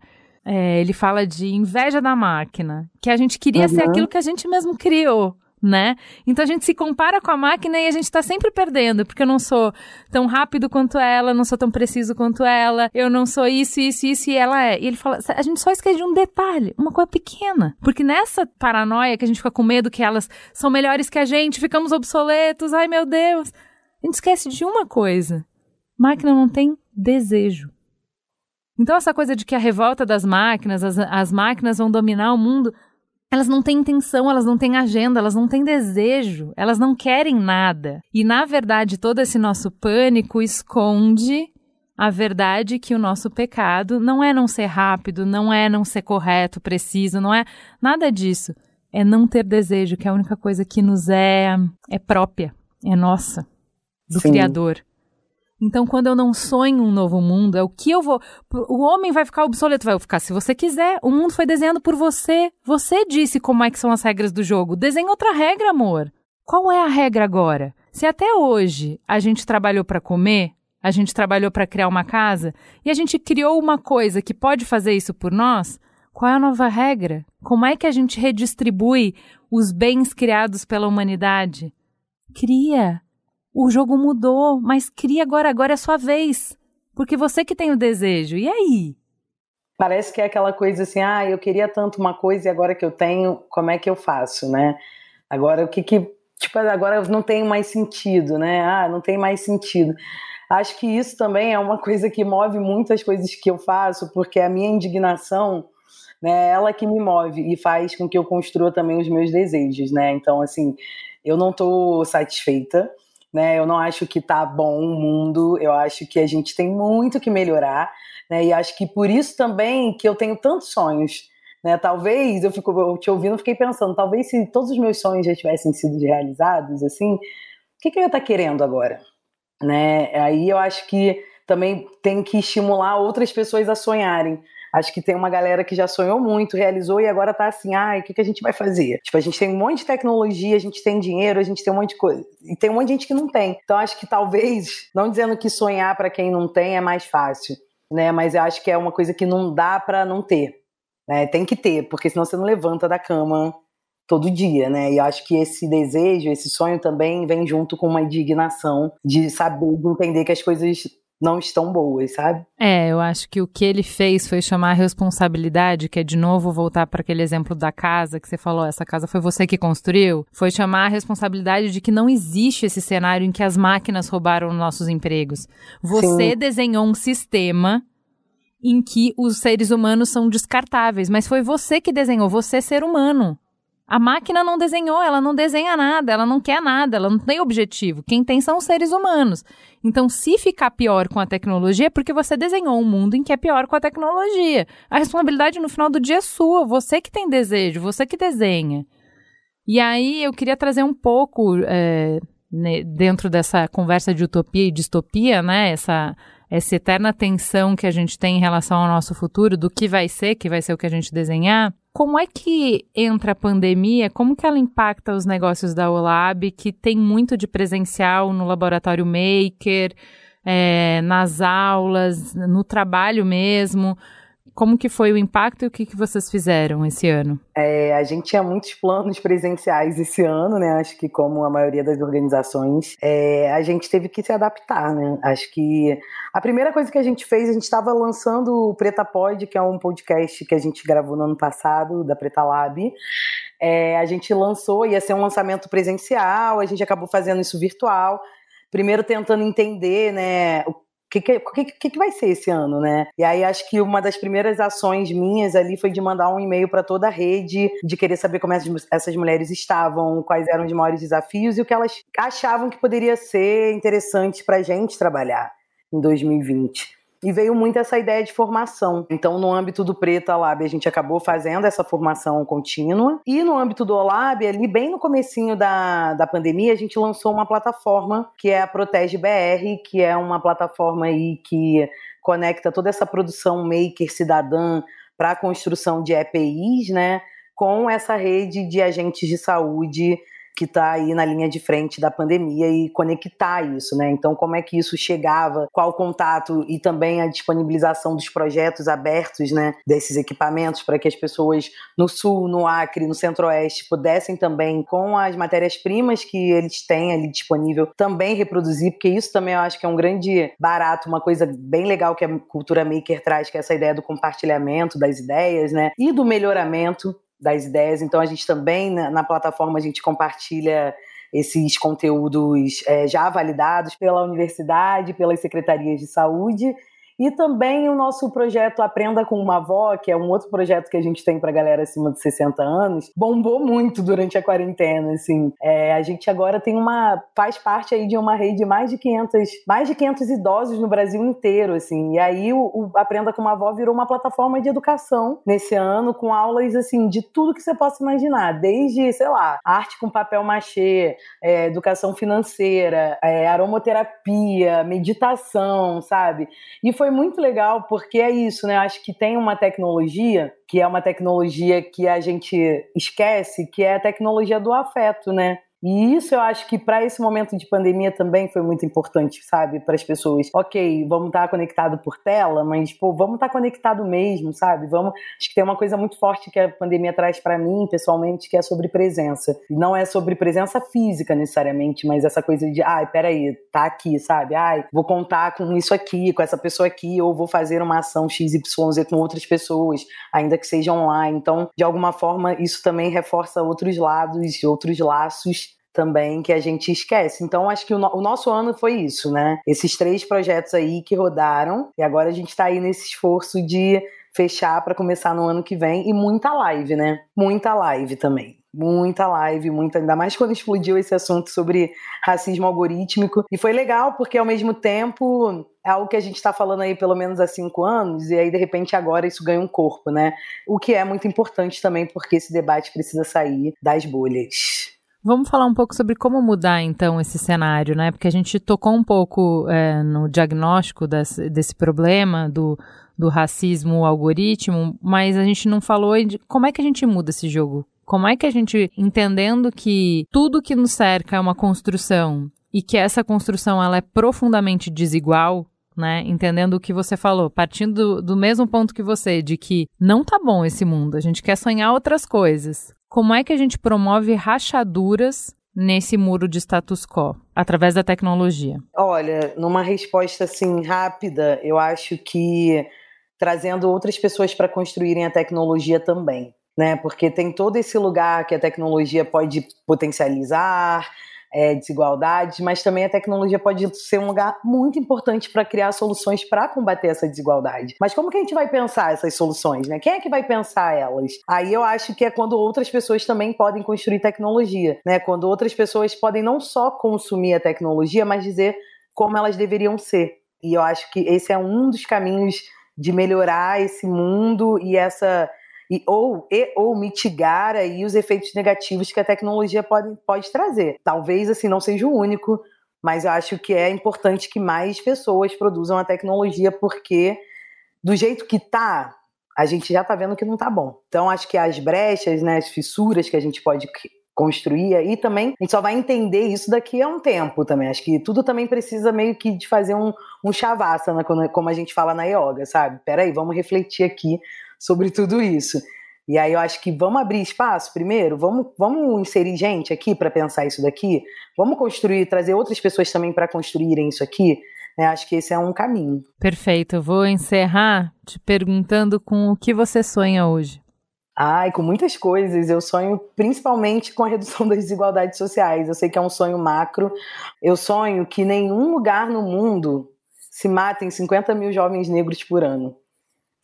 É, ele fala de inveja da máquina, que a gente queria uhum. ser aquilo que a gente mesmo criou. Né? Então a gente se compara com a máquina e a gente está sempre perdendo, porque eu não sou tão rápido quanto ela, não sou tão preciso quanto ela, eu não sou isso, isso, isso e ela é. E ele fala, a gente só esquece de um detalhe, uma coisa pequena. Porque nessa paranoia que a gente fica com medo que elas são melhores que a gente, ficamos obsoletos, ai meu Deus. A gente esquece de uma coisa. Máquina não tem desejo. Então, essa coisa de que a revolta das máquinas, as, as máquinas vão dominar o mundo, elas não têm intenção, elas não têm agenda, elas não têm desejo, elas não querem nada. E na verdade, todo esse nosso pânico esconde a verdade que o nosso pecado não é não ser rápido, não é não ser correto, preciso, não é nada disso. É não ter desejo, que é a única coisa que nos é é própria, é nossa, do Sim. Criador. Então, quando eu não sonho um novo mundo, é o que eu vou. O homem vai ficar obsoleto, vai ficar se você quiser. O mundo foi desenhado por você. Você disse como é que são as regras do jogo. Desenhe outra regra, amor. Qual é a regra agora? Se até hoje a gente trabalhou para comer, a gente trabalhou para criar uma casa e a gente criou uma coisa que pode fazer isso por nós, qual é a nova regra? Como é que a gente redistribui os bens criados pela humanidade? Cria o jogo mudou, mas cria agora, agora é a sua vez. Porque você que tem o desejo. E aí? Parece que é aquela coisa assim, ah, eu queria tanto uma coisa e agora que eu tenho, como é que eu faço, né? Agora o que que, tipo, agora não tem mais sentido, né? Ah, não tem mais sentido. Acho que isso também é uma coisa que move muitas coisas que eu faço, porque a minha indignação, né, é ela que me move e faz com que eu construa também os meus desejos, né? Então, assim, eu não estou satisfeita, né? Eu não acho que tá bom o mundo, eu acho que a gente tem muito que melhorar, né? E acho que por isso também que eu tenho tantos sonhos, né? Talvez eu fico eu te ouvindo, fiquei pensando, talvez se todos os meus sonhos já tivessem sido realizados, assim, o que, que eu ia estar tá querendo agora, né? Aí eu acho que também tem que estimular outras pessoas a sonharem, Acho que tem uma galera que já sonhou muito, realizou e agora tá assim, ai, o que, que a gente vai fazer? Tipo, a gente tem um monte de tecnologia, a gente tem dinheiro, a gente tem um monte de coisa. E tem um monte de gente que não tem. Então acho que talvez, não dizendo que sonhar para quem não tem é mais fácil, né? Mas eu acho que é uma coisa que não dá para não ter. Né? Tem que ter, porque senão você não levanta da cama todo dia, né? E acho que esse desejo, esse sonho também vem junto com uma indignação de saber, de entender que as coisas não estão boas, sabe? É, eu acho que o que ele fez foi chamar a responsabilidade, que é de novo voltar para aquele exemplo da casa que você falou, essa casa foi você que construiu, foi chamar a responsabilidade de que não existe esse cenário em que as máquinas roubaram nossos empregos. Você Sim. desenhou um sistema em que os seres humanos são descartáveis, mas foi você que desenhou, você ser humano. A máquina não desenhou, ela não desenha nada, ela não quer nada, ela não tem objetivo. Quem tem são os seres humanos. Então, se ficar pior com a tecnologia, é porque você desenhou um mundo em que é pior com a tecnologia. A responsabilidade no final do dia é sua, você que tem desejo, você que desenha. E aí eu queria trazer um pouco, é, né, dentro dessa conversa de utopia e distopia, né? Essa, essa eterna tensão que a gente tem em relação ao nosso futuro, do que vai ser, que vai ser o que a gente desenhar. Como é que entra a pandemia? Como que ela impacta os negócios da Olab, que tem muito de presencial no laboratório Maker, é, nas aulas, no trabalho mesmo? Como que foi o impacto e o que, que vocês fizeram esse ano? É, a gente tinha muitos planos presenciais esse ano, né? Acho que como a maioria das organizações, é, a gente teve que se adaptar, né? Acho que a primeira coisa que a gente fez, a gente estava lançando o Preta Pod, que é um podcast que a gente gravou no ano passado, da Preta Lab. É, a gente lançou, ia ser um lançamento presencial, a gente acabou fazendo isso virtual primeiro tentando entender, né, que, que, que, que, vai ser esse ano, né? E aí acho que uma das primeiras ações minhas ali foi de mandar um e-mail para toda a rede, de querer saber como essas mulheres estavam, quais eram os maiores desafios e o que elas achavam que poderia ser interessante para a gente trabalhar em 2020. E veio muito essa ideia de formação. Então, no âmbito do Preta Lab, a gente acabou fazendo essa formação contínua. E no âmbito do Olab, ali bem no comecinho da, da pandemia, a gente lançou uma plataforma que é a Protege BR, que é uma plataforma aí que conecta toda essa produção maker cidadã para a construção de EPIs, né? Com essa rede de agentes de saúde que está aí na linha de frente da pandemia e conectar isso, né? Então, como é que isso chegava, qual o contato e também a disponibilização dos projetos abertos, né, desses equipamentos para que as pessoas no sul, no Acre, no Centro-Oeste pudessem também, com as matérias-primas que eles têm ali disponível, também reproduzir, porque isso também eu acho que é um grande barato, uma coisa bem legal que a cultura maker traz, que é essa ideia do compartilhamento das ideias, né, e do melhoramento das ideias. Então a gente também na, na plataforma a gente compartilha esses conteúdos é, já validados pela universidade, pelas secretarias de saúde e também o nosso projeto Aprenda com uma Avó, que é um outro projeto que a gente tem para galera acima de 60 anos, bombou muito durante a quarentena, assim. É, a gente agora tem uma faz parte aí de uma rede de mais de 500, mais de 500 idosos no Brasil inteiro, assim. E aí o, o Aprenda com uma Avó virou uma plataforma de educação nesse ano com aulas assim de tudo que você possa imaginar, desde, sei lá, arte com papel machê, é, educação financeira, é, aromoterapia, meditação, sabe? E foi foi muito legal porque é isso, né? Acho que tem uma tecnologia que é uma tecnologia que a gente esquece, que é a tecnologia do afeto, né? E isso eu acho que para esse momento de pandemia também foi muito importante, sabe? Para as pessoas. Ok, vamos estar tá conectado por tela, mas pô, vamos estar tá conectado mesmo, sabe? Vamos. Acho que tem uma coisa muito forte que a pandemia traz para mim, pessoalmente, que é sobre presença. Não é sobre presença física necessariamente, mas essa coisa de, ai, peraí, tá aqui, sabe? Ai, vou contar com isso aqui, com essa pessoa aqui, ou vou fazer uma ação XYZ com outras pessoas, ainda que seja online. Então, de alguma forma, isso também reforça outros lados, outros laços também que a gente esquece. Então, acho que o, no o, nosso ano foi isso, né? Esses três projetos aí que rodaram, e agora a gente está aí nesse esforço de fechar para começar no ano que vem e muita live, né? Muita live também. Muita live, muita, ainda mais quando explodiu esse assunto sobre racismo algorítmico. E foi legal, porque ao mesmo tempo é algo que a gente está falando aí pelo menos há cinco anos, e aí de repente agora isso ganha um corpo, né? O que é muito importante também, porque esse debate precisa sair das bolhas. Vamos falar um pouco sobre como mudar então esse cenário, né? Porque a gente tocou um pouco é, no diagnóstico desse, desse problema do, do racismo algoritmo, mas a gente não falou de como é que a gente muda esse jogo. Como é que a gente, entendendo que tudo que nos cerca é uma construção e que essa construção ela é profundamente desigual, né? Entendendo o que você falou, partindo do, do, mesmo ponto que você, de que não tá bom esse mundo, a gente quer sonhar outras coisas. Como é que a gente promove rachaduras nesse muro de status quo através da tecnologia? Olha, numa resposta assim rápida, eu acho que trazendo outras pessoas para construírem a tecnologia também, né? Porque tem todo esse lugar que a tecnologia pode potencializar, é, desigualdades, mas também a tecnologia pode ser um lugar muito importante para criar soluções para combater essa desigualdade. Mas como que a gente vai pensar essas soluções, né? Quem é que vai pensar elas? Aí eu acho que é quando outras pessoas também podem construir tecnologia, né? Quando outras pessoas podem não só consumir a tecnologia, mas dizer como elas deveriam ser. E eu acho que esse é um dos caminhos de melhorar esse mundo e essa e ou, e, ou mitigar aí os efeitos negativos que a tecnologia pode, pode trazer. Talvez assim não seja o único, mas eu acho que é importante que mais pessoas produzam a tecnologia, porque do jeito que tá, a gente já tá vendo que não tá bom. Então acho que as brechas, né, as fissuras que a gente pode construir aí também, a gente só vai entender isso daqui a um tempo também. Acho que tudo também precisa meio que de fazer um, um shavasana, como a gente fala na yoga, sabe? Peraí, vamos refletir aqui sobre tudo isso. E aí eu acho que vamos abrir espaço primeiro, vamos, vamos inserir gente aqui para pensar isso daqui, vamos construir, trazer outras pessoas também para construírem isso aqui. Né? Acho que esse é um caminho. Perfeito. Eu vou encerrar te perguntando com o que você sonha hoje. Ai, com muitas coisas. Eu sonho principalmente com a redução das desigualdades sociais. Eu sei que é um sonho macro. Eu sonho que nenhum lugar no mundo se matem 50 mil jovens negros por ano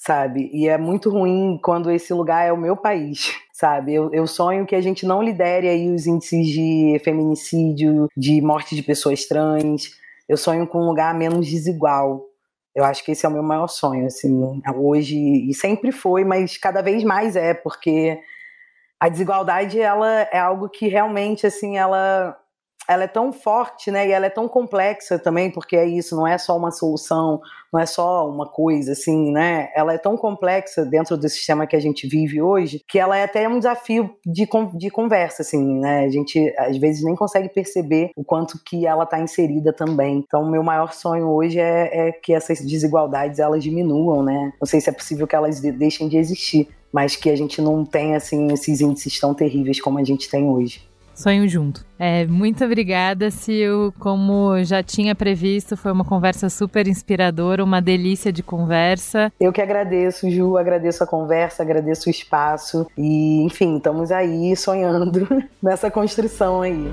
sabe? E é muito ruim quando esse lugar é o meu país, sabe? Eu, eu, sonho que a gente não lidere aí os índices de feminicídio, de morte de pessoas trans. Eu sonho com um lugar menos desigual. Eu acho que esse é o meu maior sonho, assim, hoje e sempre foi, mas cada vez mais é, porque a desigualdade ela é algo que realmente assim ela ela é tão forte, né? E ela é tão complexa também, porque é isso, não é só uma solução, não é só uma coisa, assim, né? Ela é tão complexa dentro do sistema que a gente vive hoje, que ela é até um desafio de, de conversa, assim, né? A gente às vezes nem consegue perceber o quanto que ela está inserida também. Então, meu maior sonho hoje é, é que essas desigualdades elas diminuam, né? Não sei se é possível que elas deixem de existir, mas que a gente não tenha assim esses índices tão terríveis como a gente tem hoje. Sonho junto. É, muito obrigada, Sil. Como já tinha previsto, foi uma conversa super inspiradora, uma delícia de conversa. Eu que agradeço, Ju, agradeço a conversa, agradeço o espaço e, enfim, estamos aí sonhando nessa construção aí.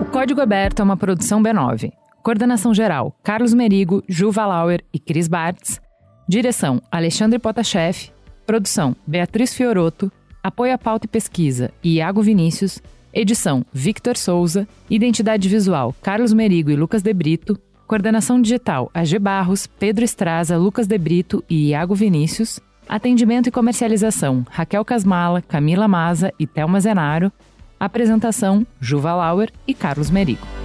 O Código Aberto é uma produção B9. Coordenação geral: Carlos Merigo, Juva Lauer e Cris Bartz. Direção: Alexandre Potashev. Produção: Beatriz Fioroto. Apoio à pauta e pesquisa: Iago Vinícius. Edição: Victor Souza. Identidade visual: Carlos Merigo e Lucas De Brito. Coordenação digital: AG Barros, Pedro Estraza, Lucas De Brito e Iago Vinícius. Atendimento e comercialização: Raquel Casmala, Camila Maza e Thelma Zenaro. Apresentação: Juva Lauer e Carlos Merigo.